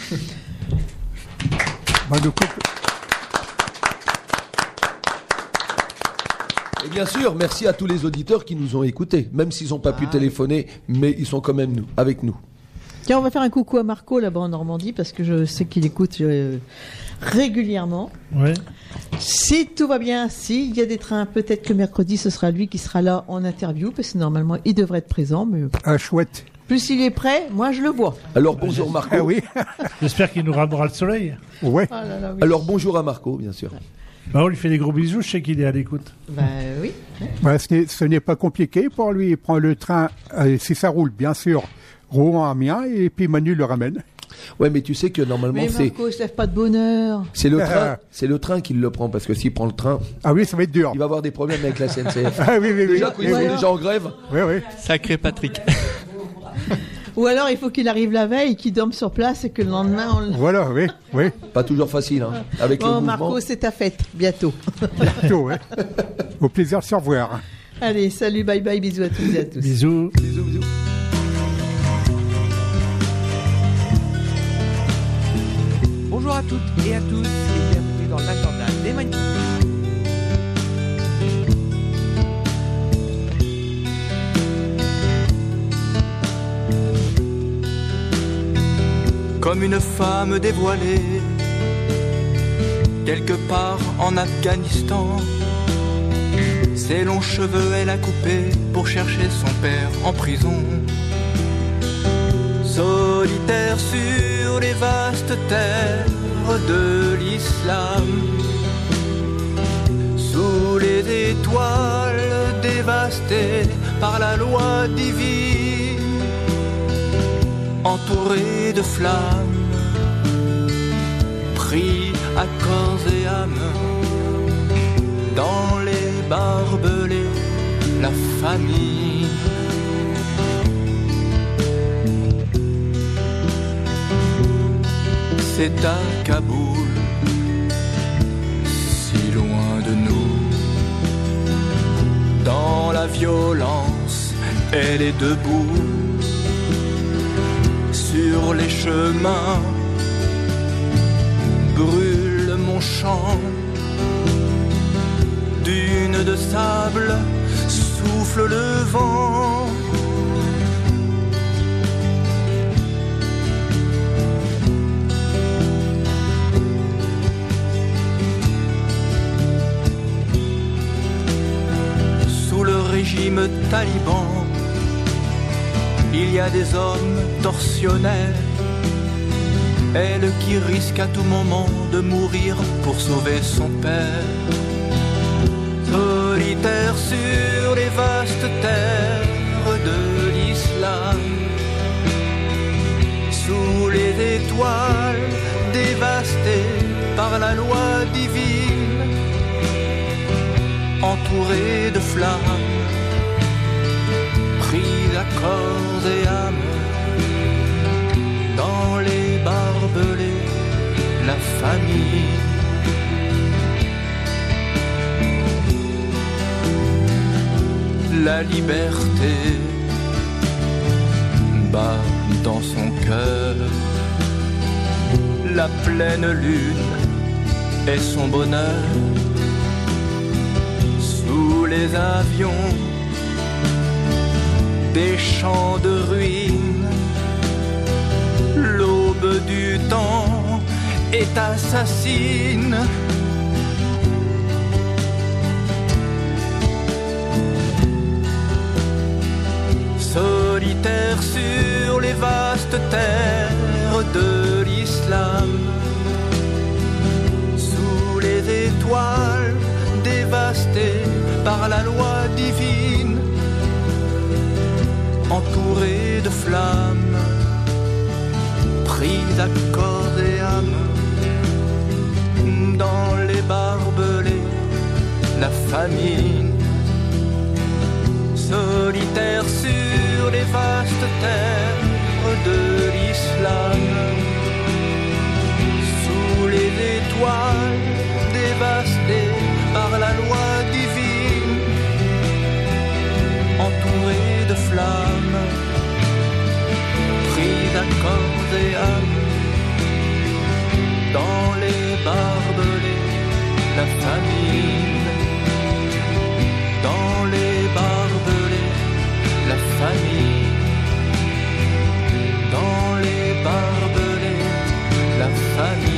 [SPEAKER 5] Et bien sûr, merci à tous les auditeurs qui nous ont écoutés, même s'ils n'ont pas pu
[SPEAKER 3] Ah.
[SPEAKER 5] téléphoner, mais ils sont quand même nous, avec nous.
[SPEAKER 3] Tiens, on va faire un coucou à Marco là-bas en Normandie, parce que je sais qu'il écoute euh, régulièrement.
[SPEAKER 10] Ouais.
[SPEAKER 3] Si tout va bien, s'il y a des trains, peut-être que mercredi, ce sera lui qui sera là en interview, parce que normalement, il devrait être présent, mais
[SPEAKER 2] Ah, chouette.
[SPEAKER 3] Plus il est prêt, moi je le vois.
[SPEAKER 5] Alors bonjour Marco.
[SPEAKER 2] Ah oui. <laughs>
[SPEAKER 10] J'espère qu'il nous ramenera le soleil.
[SPEAKER 2] Ouais.
[SPEAKER 3] Ah là là, oui.
[SPEAKER 5] Alors bonjour à Marco, bien sûr.
[SPEAKER 10] Bah, on lui fait des gros bisous, je sais qu'il est à l'écoute.
[SPEAKER 3] Ben oui.
[SPEAKER 2] Bah, ce n'est- ce n'est pas compliqué pour lui. Il prend le train, euh, si ça roule, bien sûr, Rouen, Amiens, et puis Manu le ramène.
[SPEAKER 5] Ouais, mais tu sais que normalement
[SPEAKER 3] Mais
[SPEAKER 5] c'est
[SPEAKER 3] Marco, il se lève pas de bonheur.
[SPEAKER 5] c'est le
[SPEAKER 2] Ah.
[SPEAKER 5] train, c'est le train qui le prend parce que s'il prend le train,
[SPEAKER 2] Ah oui, ça va être dur.
[SPEAKER 5] il va avoir des problèmes avec la <laughs> SNCF.
[SPEAKER 2] Ah oui, oui, oui.
[SPEAKER 5] Déjà qu'ils
[SPEAKER 2] oui,
[SPEAKER 5] sont déjà en grève.
[SPEAKER 2] Oui, oui.
[SPEAKER 17] Sacré Patrick. <laughs> <laughs>
[SPEAKER 3] Ou alors il faut qu'il arrive la veille, qu'il dorme sur place et que le lendemain on le...
[SPEAKER 2] Voilà, oui, oui.
[SPEAKER 5] Pas toujours facile, hein. Avec le
[SPEAKER 3] Bon,
[SPEAKER 5] mouvement.
[SPEAKER 3] Marco, c'est ta fête, bientôt.
[SPEAKER 2] Bientôt, ouais. Au plaisir de se revoir.
[SPEAKER 3] Allez, salut, bye bye, bisous à tous et à tous.
[SPEAKER 10] Bisous.
[SPEAKER 5] Bisous, bisous.
[SPEAKER 6] Bonjour à toutes et à tous et bienvenue dans l'agenda des magnifiques.
[SPEAKER 4] Comme une femme dévoilée, quelque part en Afghanistan. Ses longs cheveux, elle a coupé pour chercher son père en prison. Solitaire sur les vastes terres de l'islam, sous les étoiles dévastées par la loi divine entouré de flammes, pris à corps et âme, dans les barbelés, la famille. C'est à Kaboul, si loin de nous, dans la violence, elle est debout sur les chemins. Brûle mon champ dune de sable souffle le vent. Sous le régime taliban il y a des hommes torsionnaires, elle qui risque à tout moment de mourir pour sauver son père. Solitaire sur les vastes terres de l'islam, sous les étoiles dévastées par la loi divine, entourée de flammes pris à corps et âme dans les barbelés, la famille. La liberté bat dans son cœur. La pleine lune et son bonheur. Sous les avions des champs de ruines. L'aube du temps est assassine. solitaire sur les vastes terres de l'islam. Sous les étoiles dévastées par la loi divine, entouré de flammes, et âme, dans les barbelés, la famine solitaire sur les vastes terres de l'islam. Sous les étoiles flamme, pris d'accordéon dans les barbelés, la famine, dans les barbelés, la famine, dans les barbelés, la famine.